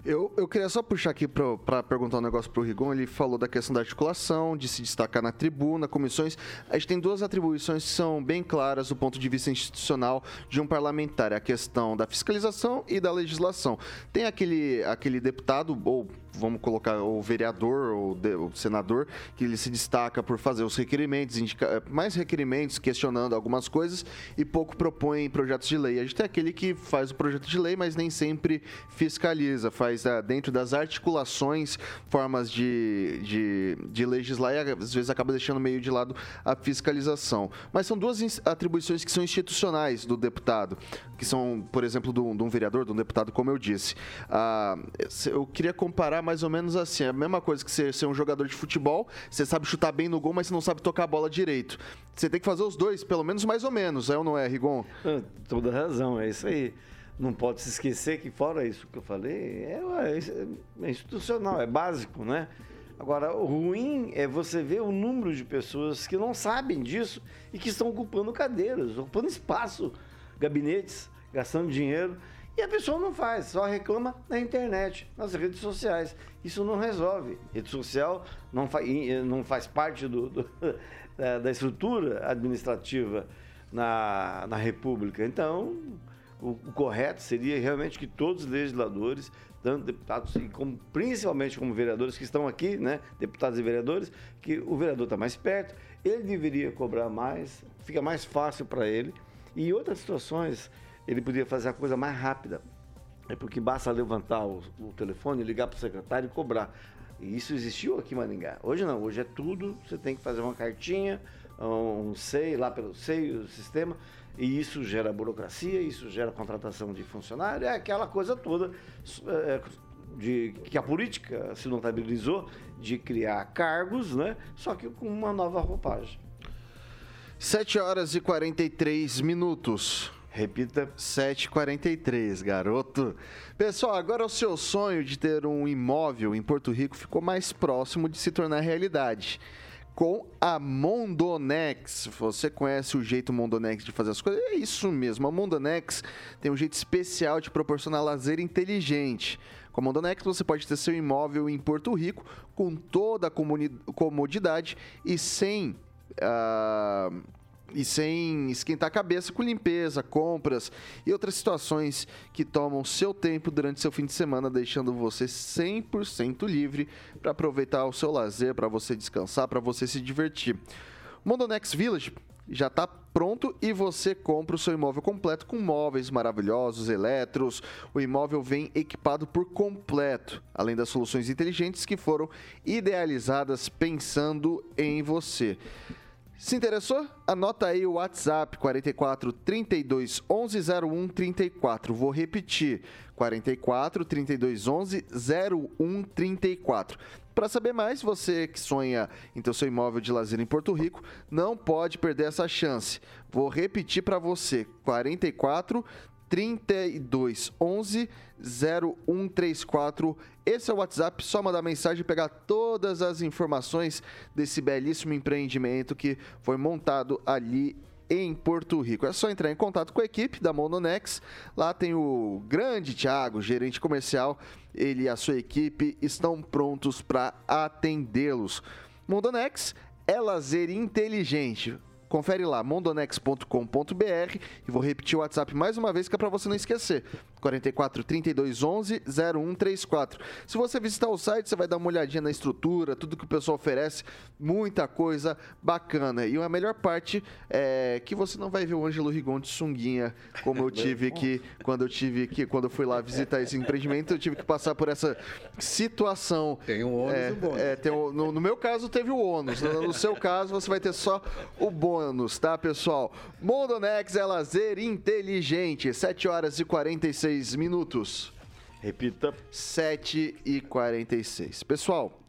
Eu, eu queria só puxar aqui para perguntar um negócio para o Rigon. Ele falou da questão da articulação, de se destacar na tribuna, comissões. A gente tem duas atribuições que são bem claras do ponto de vista institucional de um parlamentar: a questão da fiscalização e da legislação. Tem aquele, aquele deputado, ou vamos colocar o vereador ou o senador, que ele se destaca por fazer os requerimentos, indica, mais requerimentos, questionando algumas coisas e pouco propõe projetos de lei. A gente tem aquele que faz o projeto de lei, mas nem sempre fiscaliza, faz ah, dentro das articulações formas de, de, de legislar e às vezes acaba deixando meio de lado a fiscalização. Mas são duas atribuições que são institucionais do deputado, que são, por exemplo, de um, vereador, de um deputado, como eu disse. Ah, eu queria comparar mais ou menos assim. É a mesma coisa que ser um jogador de futebol, você sabe chutar bem no gol, mas você não sabe tocar a bola direito. Você tem que fazer os dois, pelo menos mais ou menos, é ou não é, Rigon? Ah, toda razão, é isso aí. Não pode se esquecer que, fora isso que eu falei, é, é institucional, é básico, né? Agora, o ruim é você ver o número de pessoas que não sabem disso e que estão ocupando cadeiras, ocupando espaço, gabinetes, gastando dinheiro e a pessoa não faz, só reclama na internet, nas redes sociais. Isso não resolve. Rede social não, fa não faz parte do, do, da estrutura administrativa na, na República. Então, o, o, correto seria realmente que todos os legisladores, tanto deputados e como, principalmente como vereadores que estão aqui, né, deputados e vereadores, que o vereador está mais perto, ele deveria cobrar mais, fica mais fácil para ele. E outras situações ele podia fazer a coisa mais rápida. É porque basta levantar o, o telefone, ligar para o secretário e cobrar. E isso existiu aqui em Maringá. Hoje não, hoje é tudo, você tem que fazer uma cartinha, um SEI, lá pelo SEI, o sistema, e isso gera burocracia, isso gera contratação de funcionário, é aquela coisa toda é, de, que a política se notabilizou de criar cargos, né? Só que com uma nova roupagem. 7 horas e 43 minutos. Repita. 743, garoto. Pessoal, agora o seu sonho de ter um imóvel em Porto Rico ficou mais próximo de se tornar realidade. Com a Mondonex. Você conhece o jeito Mondonex de fazer as coisas? É isso mesmo. A Mondonex tem um jeito especial de proporcionar lazer inteligente. Com a Mondonex você pode ter seu imóvel em Porto Rico com toda a comodidade e sem. Uh e sem esquentar a cabeça com limpeza, compras e outras situações que tomam seu tempo durante seu fim de semana, deixando você 100% livre para aproveitar o seu lazer, para você descansar, para você se divertir. Mondonex Village já está pronto e você compra o seu imóvel completo com móveis maravilhosos, eletros. O imóvel vem equipado por completo, além das soluções inteligentes que foram idealizadas pensando em você. Se interessou? Anota aí o WhatsApp 44 32 11 01 34. Vou repetir: 44 32 11 01 34. Para saber mais, você que sonha em ter seu imóvel de lazer em Porto Rico, não pode perder essa chance. Vou repetir para você: 44 32 11 0134. Esse é o WhatsApp, só mandar mensagem e pegar todas as informações desse belíssimo empreendimento que foi montado ali em Porto Rico. É só entrar em contato com a equipe da Mononex. Lá tem o grande Thiago, gerente comercial. Ele e a sua equipe estão prontos para atendê-los. Mondonex é lazer inteligente. Confere lá, mondonex.com.br e vou repetir o WhatsApp mais uma vez que é para você não esquecer. 44 32 11 0134. Se você visitar o site, você vai dar uma olhadinha na estrutura, tudo que o pessoal oferece, muita coisa bacana. E a melhor parte é que você não vai ver o Ângelo Rigon de sunguinha, como eu tive que quando eu tive que quando eu fui lá visitar esse empreendimento, eu tive que passar por essa situação. Tem o ônus é, e o bônus. É, no, no meu caso teve o ônus, no, no seu caso você vai ter só o bônus, tá, pessoal? Mondonex é lazer inteligente, 7 horas e 46 minutos. Repita. 7 e 46. Pessoal,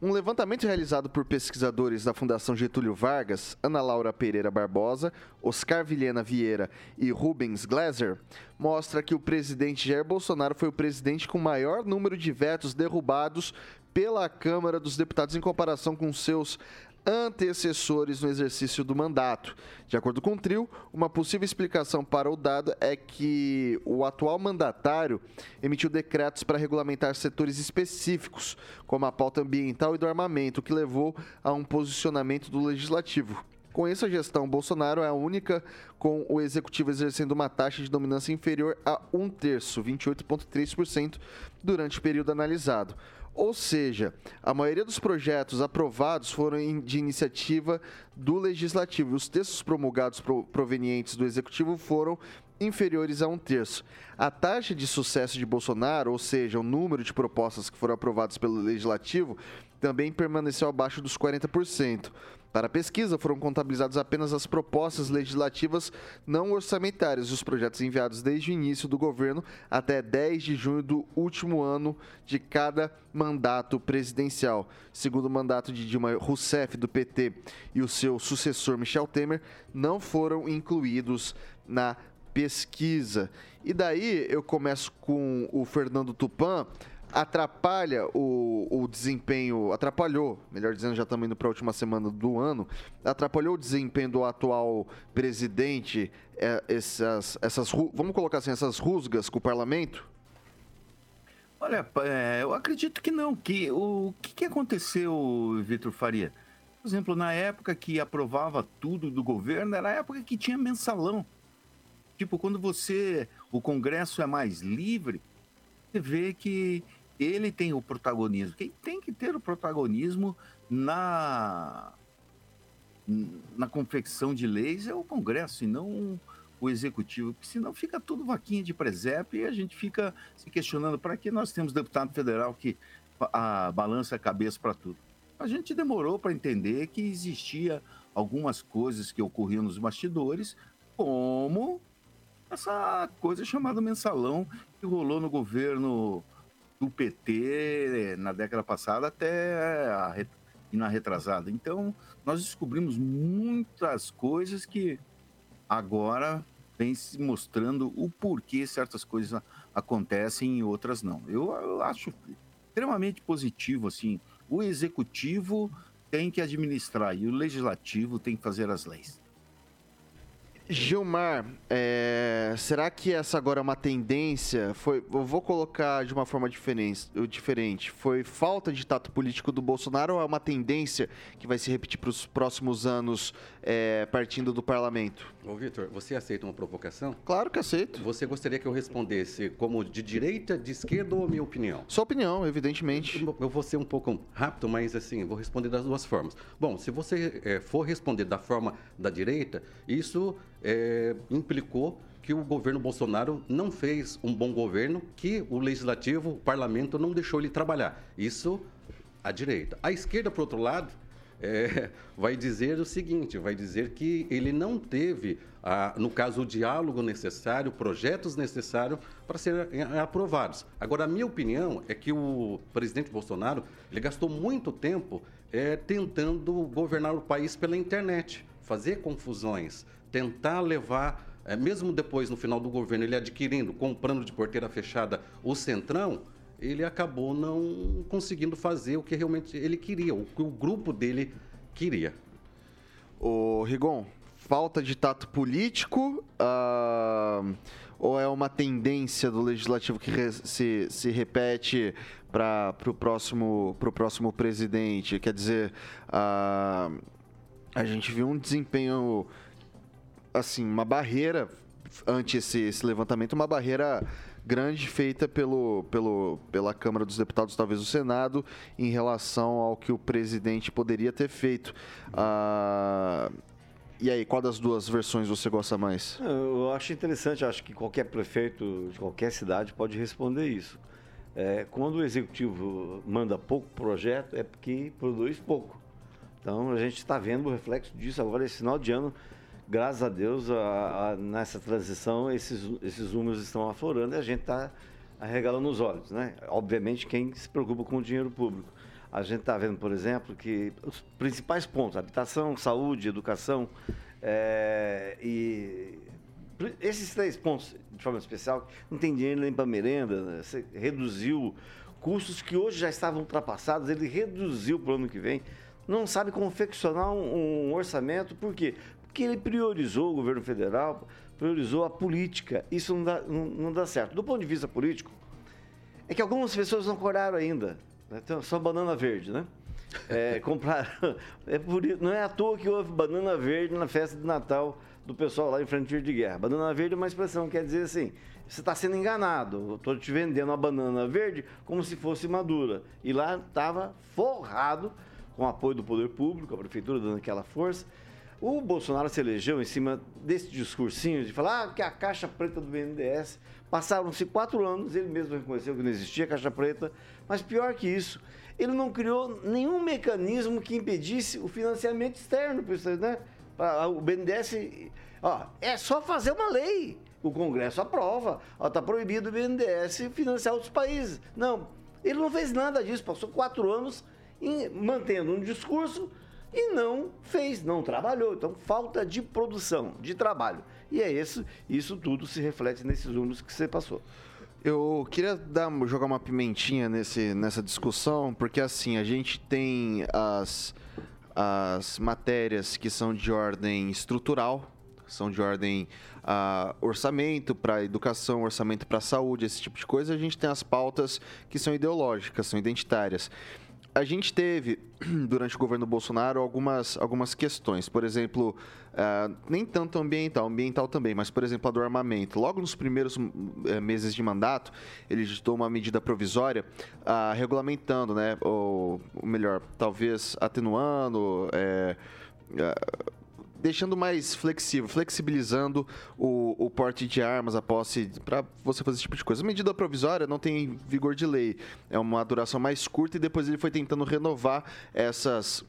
um levantamento realizado por pesquisadores da Fundação Getúlio Vargas, Ana Laura Pereira Barbosa, Oscar Vilhena Vieira e Rubens Gleiser, mostra que o presidente Jair Bolsonaro foi o presidente com maior número de vetos derrubados pela Câmara dos Deputados em comparação com seus antecessores no exercício do mandato. De acordo com o trio, uma possível explicação para o dado é que o atual mandatário emitiu decretos para regulamentar setores específicos, como a pauta ambiental e do armamento, que levou a um posicionamento do legislativo. Com isso, a gestão Bolsonaro é a única com o executivo exercendo uma taxa de dominância inferior a um terço, 28,3%, durante o período analisado. Ou seja, a maioria dos projetos aprovados foram de iniciativa do Legislativo os textos promulgados pro- provenientes do Executivo foram inferiores a um terço. A taxa de sucesso de Bolsonaro, ou seja, o número de propostas que foram aprovadas pelo Legislativo, também permaneceu abaixo dos 40%. Para a pesquisa, foram contabilizadas apenas as propostas legislativas não orçamentárias os projetos enviados desde o início do governo até 10 de junho do último ano de cada mandato presidencial. Segundo o mandato de Dilma Rousseff, do PT, e o seu sucessor Michel Temer, não foram incluídos na pesquisa. E daí eu começo com o Fernando Tupan. Atrapalha o, o desempenho, atrapalhou, melhor dizendo, já estamos indo para a última semana do ano, atrapalhou o desempenho do atual presidente, é, essas, essas, vamos colocar assim, essas rusgas com o parlamento? Olha, é, eu acredito que não. Que, o que, que aconteceu, Vitor Faria? Por exemplo, na época que aprovava tudo do governo, era a época que tinha mensalão. Tipo, quando você. O Congresso é mais livre, você vê que ele tem o protagonismo. Quem tem que ter o protagonismo na. Na confecção de leis é o Congresso e não o Executivo, porque senão fica tudo vaquinha de presépio e a gente fica se questionando para que nós temos deputado federal que a, balança a cabeça para tudo. A gente demorou para entender que existia algumas coisas que ocorriam nos bastidores, como essa coisa chamada mensalão que rolou no governo do PT na década passada até a, re- e na retrasada. Então, nós descobrimos muitas coisas que agora vem se mostrando o porquê certas coisas a- acontecem e outras não. Eu, eu acho extremamente positivo assim. O executivo tem que administrar e o legislativo tem que fazer as leis. Gilmar, é, será que essa agora é uma tendência? Foi, eu vou colocar de uma forma diferente, diferente. Foi falta de tato político do Bolsonaro ou é uma tendência que vai se repetir para os próximos anos, é, partindo do parlamento? Ô, Vitor, você aceita uma provocação? Claro que aceito. Você gostaria que eu respondesse como de direita, de esquerda ou minha opinião? Sua opinião, evidentemente. Eu vou ser um pouco rápido, mas assim, vou responder das duas formas. Bom, se você eh, for responder da forma da direita, isso eh, implicou que o governo Bolsonaro não fez um bom governo, que o legislativo, o parlamento não deixou ele trabalhar. Isso a direita. A esquerda, por outro lado, é, vai dizer o seguinte: vai dizer que ele não teve, ah, no caso, o diálogo necessário, projetos necessários para serem eh, aprovados. Agora, a minha opinião é que o presidente Bolsonaro ele gastou muito tempo é, tentando governar o país pela internet, fazer confusões, tentar levar. É, mesmo depois, no final do governo, ele adquirindo, comprando de porteira fechada o Centrão, ele acabou não conseguindo fazer o que realmente ele queria, o que o grupo dele queria. O Rigon, falta de tato político uh, ou é uma tendência do legislativo que re se, se repete para o próximo, próximo presidente? Quer dizer, uh, a gente viu um desempenho, assim, uma barreira ante esse, esse levantamento, uma barreira grande feita pelo, pelo, pela Câmara dos Deputados, talvez o Senado, em relação ao que o presidente poderia ter feito. Ah, e aí, qual das duas versões você gosta mais? Eu acho interessante, acho que qualquer prefeito de qualquer cidade pode responder isso. É, quando o executivo manda pouco projeto, é porque produz pouco. Então a gente está vendo o reflexo disso agora, esse final de ano graças a Deus, a, a, nessa transição, esses, esses números estão aflorando e a gente está arregalando os olhos. Né? Obviamente, quem se preocupa com o dinheiro público. A gente está vendo, por exemplo, que os principais pontos, habitação, saúde, educação, é, e esses três pontos, de forma especial, não tem dinheiro nem para merenda, né? você reduziu custos que hoje já estavam ultrapassados, ele reduziu para o ano que vem não sabe confeccionar um, um, orçamento, por quê? Que ele priorizou, o governo federal priorizou a política. Isso não dá, não, não dá certo. Do ponto de vista político, é que algumas pessoas não acordaram ainda. Né? Então, só banana verde, né? É, compraram. É por, não é à toa que houve banana verde na festa de Natal do pessoal lá em Frontier de Guerra. Banana verde é uma expressão, quer dizer assim, você está sendo enganado. Estou te vendendo a banana verde como se fosse madura. E lá estava forrado com o apoio do poder público, a prefeitura dando aquela força. O Bolsonaro se elegeu em cima desse discursinho de falar ah, que a caixa preta do BNDES. Passaram-se quatro anos, ele mesmo reconheceu que não existia caixa preta, mas pior que isso, ele não criou nenhum mecanismo que impedisse o financiamento externo né? O BNDES, ó, é só fazer uma lei. O Congresso aprova, está proibido o BNDES financiar outros países. Não, ele não fez nada disso, passou quatro anos mantendo um discurso e não fez, não trabalhou. Então, falta de produção, de trabalho. E é isso, isso tudo se reflete nesses números que você passou. Eu queria dar, jogar uma pimentinha nesse, nessa discussão, porque assim, a gente tem as, as matérias que são de ordem estrutural, são de ordem uh, orçamento para educação, orçamento para saúde, esse tipo de coisa. A gente tem as pautas que são ideológicas, são identitárias a gente teve, durante o governo Bolsonaro, algumas, algumas questões. Por exemplo, uh, nem tanto ambiental, ambiental também, mas, por exemplo, a do armamento. Logo nos primeiros uh, meses de mandato, ele editou uma medida provisória uh, regulamentando, né, ou, ou melhor, talvez atenuando. É, deixando mais flexível, flexibilizando o, o porte de armas, a posse, para você fazer esse tipo de coisa. A medida provisória não tem vigor de lei, é uma duração mais curta e depois ele foi tentando renovar essas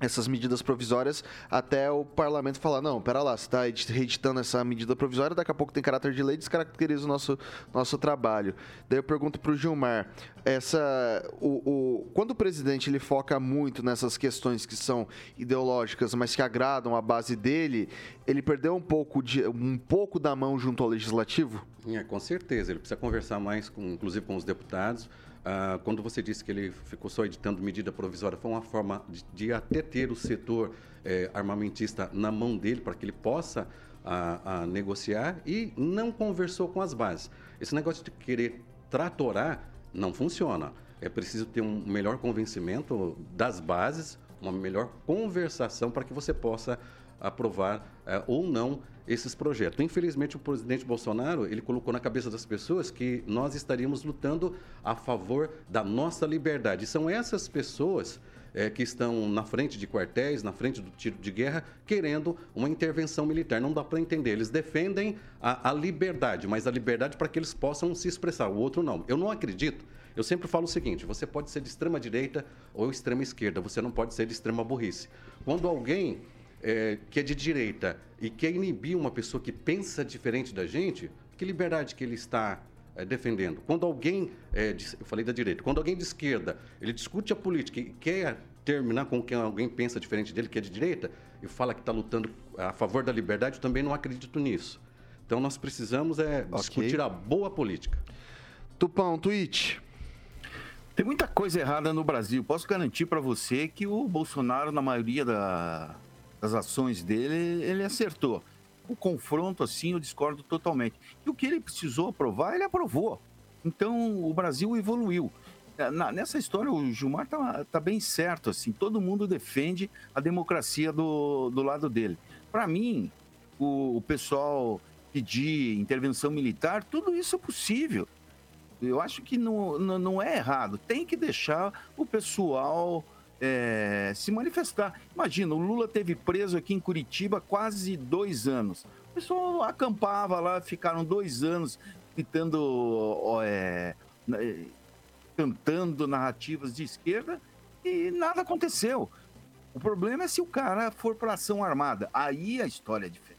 essas medidas provisórias até o parlamento falar, não, pera lá, você está reeditando essa medida provisória, daqui a pouco tem caráter de lei, descaracteriza o nosso, nosso trabalho. Daí eu pergunto para o Gilmar, essa, o, o, quando o presidente ele foca muito nessas questões que são ideológicas, mas que agradam a base dele, ele perdeu um pouco, de, um pouco da mão junto ao legislativo? É, com certeza, ele precisa conversar mais, com, inclusive com os deputados, ah, quando você disse que ele ficou só editando medida provisória, foi uma forma de, de até ter o setor eh, armamentista na mão dele para que ele possa a, a negociar e não conversou com as bases. Esse negócio de querer tratorar não funciona. É preciso ter um melhor convencimento das bases, uma melhor conversação para que você possa aprovar eh, ou não esses projetos. Infelizmente, o presidente Bolsonaro ele colocou na cabeça das pessoas que nós estaríamos lutando a favor da nossa liberdade. São essas pessoas é, que estão na frente de quartéis, na frente do tiro de guerra, querendo uma intervenção militar. Não dá para entender. Eles defendem a, a liberdade, mas a liberdade para que eles possam se expressar. O outro não. Eu não acredito. Eu sempre falo o seguinte: você pode ser de extrema direita ou extrema esquerda, você não pode ser de extrema burrice. Quando alguém é, que é de direita e quer inibir uma pessoa que pensa diferente da gente, que liberdade que ele está é, defendendo? Quando alguém, é, de, eu falei da direita, quando alguém de esquerda, ele discute a política e quer terminar com que alguém pensa diferente dele, que é de direita, e fala que está lutando a favor da liberdade, eu também não acredito nisso. Então nós precisamos é, okay. discutir a boa política. Tupão, tweet. Tem muita coisa errada no Brasil. Posso garantir para você que o Bolsonaro, na maioria da, das ações dele, ele acertou. O confronto, assim, eu discordo totalmente. E o que ele precisou aprovar, ele aprovou. Então, o Brasil evoluiu. Na, nessa história, o Gilmar tá, tá, bem certo, assim, todo mundo defende a democracia do, do lado dele. Para mim, o, o pessoal pedir intervenção militar, tudo isso é possível. Eu acho que não, não, não é errado. Tem que deixar o pessoal é, se manifestar. Imagina, o Lula teve preso aqui em Curitiba quase dois anos. O pessoal acampava lá, ficaram dois anos gritando, é, cantando narrativas de esquerda e nada aconteceu. O problema é se o cara for para ação armada. Aí a história é diferente.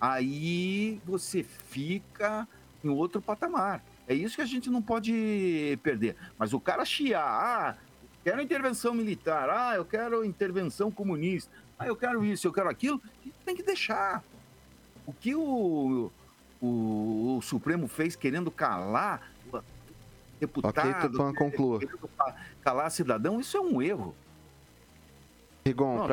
Aí você fica em outro patamar. É isso que a gente não pode perder. Mas o cara chiar, ah, quero intervenção militar, ah, eu quero intervenção comunista, ah, eu quero isso, eu quero aquilo, tem que deixar. O que o, o, o Supremo fez querendo calar deputado, okay, Tupan, conclua. querendo calar cidadão, isso é um erro. Rigon,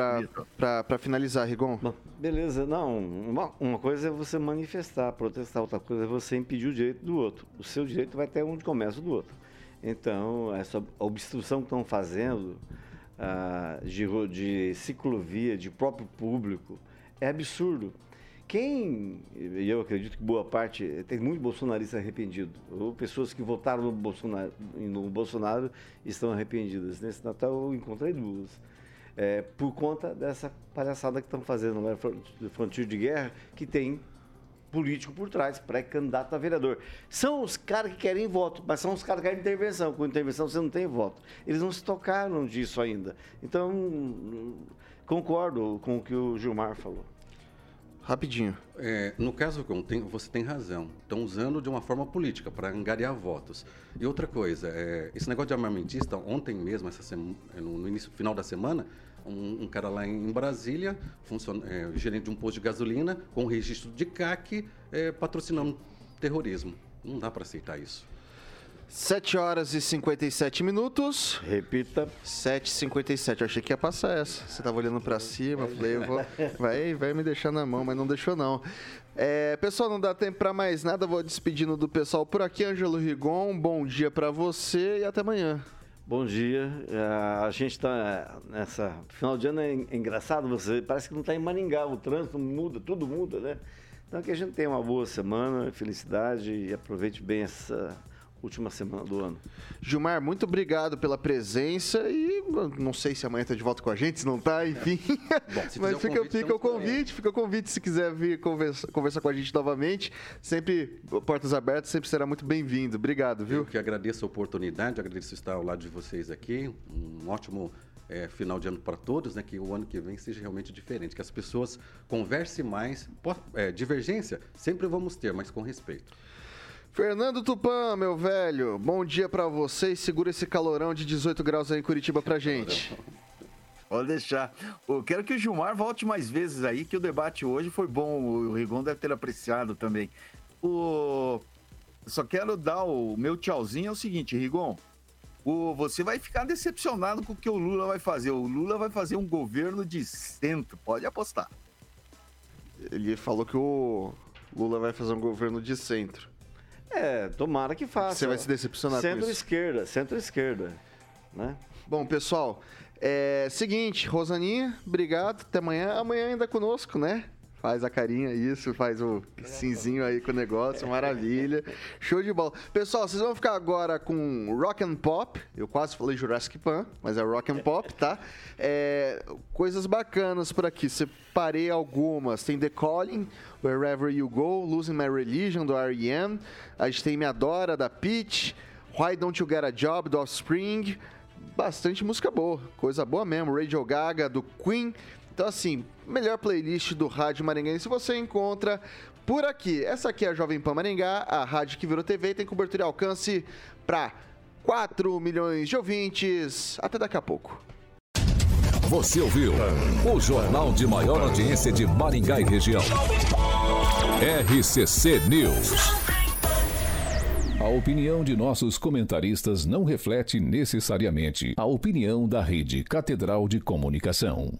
para finalizar, Rigon. Bom, beleza, não, uma, uma, coisa é você manifestar, protestar, outra coisa é você impedir o direito do outro. O seu direito vai ter onde começa o do outro. Então, essa obstrução que estão fazendo ah, de, de ciclovia, de próprio público, é absurdo. Quem, e eu acredito que boa parte, tem muito bolsonarista arrependido, ou pessoas que votaram no Bolsonaro, no Bolsonaro estão arrependidas. Nesse Natal eu encontrei duas. É, por conta dessa palhaçada que estão fazendo no fronteiro de guerra, que tem político por trás, pré-candidato a vereador. São os caras que querem voto, mas são os caras que querem intervenção. Com intervenção você não tem voto. Eles não se tocaram disso ainda. Então, concordo com o que o Gilmar falou. Rapidinho. É, no caso, você tem razão. Estão usando de uma forma política para angariar votos. E outra coisa, é, esse negócio de armamentista, ontem mesmo, essa semana, no início, final da semana, um, um cara lá em Brasília, é, gerente de um posto de gasolina, com registro de CAC, é, patrocinando terrorismo. Não dá para aceitar isso. 7 horas e 57 minutos. Repita. 7h57. Eu achei que ia passar essa. Você tava olhando para cima, falei, vou, vai, vai me deixar na mão, mas não deixou não. É, pessoal, não dá tempo para mais nada. Vou despedindo do pessoal por aqui. Ângelo Rigon, bom dia para você e até amanhã. Bom dia. É, a gente está nessa. Final de ano é engraçado, você parece que não está em Maringá, o trânsito muda, tudo muda, né? Então que a gente tenha uma boa semana, felicidade e aproveite bem essa última semana do ano. Gilmar, muito obrigado pela presença e não sei se amanhã está de volta com a gente, se não está, enfim. Bom, Mas fica, convite, fica o convite, fica o convite se quiser vir conversa, conversar com a gente novamente. Sempre, portas abertas, sempre será muito bem-vindo. Obrigado, viu? Eu que agradeço a oportunidade, agradeço estar ao lado de vocês aqui. Um ótimo é, final de ano para todos, né, que o ano que vem seja realmente diferente, que as pessoas conversem mais. É, divergência sempre vamos ter, mas com respeito. Fernando Tupan, meu velho, bom dia para você e segura esse calorão de 18 graus aí em Curitiba pra gente. Pode deixar. Eu quero que o Gilmar volte mais vezes aí, que o debate hoje foi bom. O Rigon deve ter apreciado também. O... Só quero dar o meu tchauzinho. É o seguinte, Rigon. O... Você vai ficar decepcionado com o que o Lula vai fazer. O Lula vai fazer um governo de centro. Pode apostar. Ele falou que o Lula vai fazer um governo de centro. É, tomara que faça. Você vai se decepcionar. Centro-esquerda, centro-esquerda, né? Bom, pessoal, é seguinte, Rosaninha, obrigado, até amanhã. Amanhã ainda conosco, né? Faz a carinha, isso, faz o cinzinho aí com o negócio, maravilha. Show de bola. Pessoal, vocês vão ficar agora com Rock and Pop. Eu quase falei Jurassic Pan, mas é Rock and Pop, tá? É, coisas bacanas por aqui. Separei algumas. Tem The Calling, Wherever You Go, Losing My Religion, do R.E.M. A gente tem Me Adora, da Peach. Why Don't You Get a Job, do Offspring. Bastante música boa, coisa boa mesmo. Radio Gaga, do Queen. Então, assim, melhor playlist do Rádio Maringaense você encontra por aqui. Essa aqui é a Jovem Pan Maringá, a rádio que virou TV, tem cobertura e alcance para 4 milhões de ouvintes. Até daqui a pouco. Você ouviu o jornal de maior audiência de Maringá e região. RCC News. A opinião de nossos comentaristas não reflete necessariamente a opinião da Rede Catedral de Comunicação.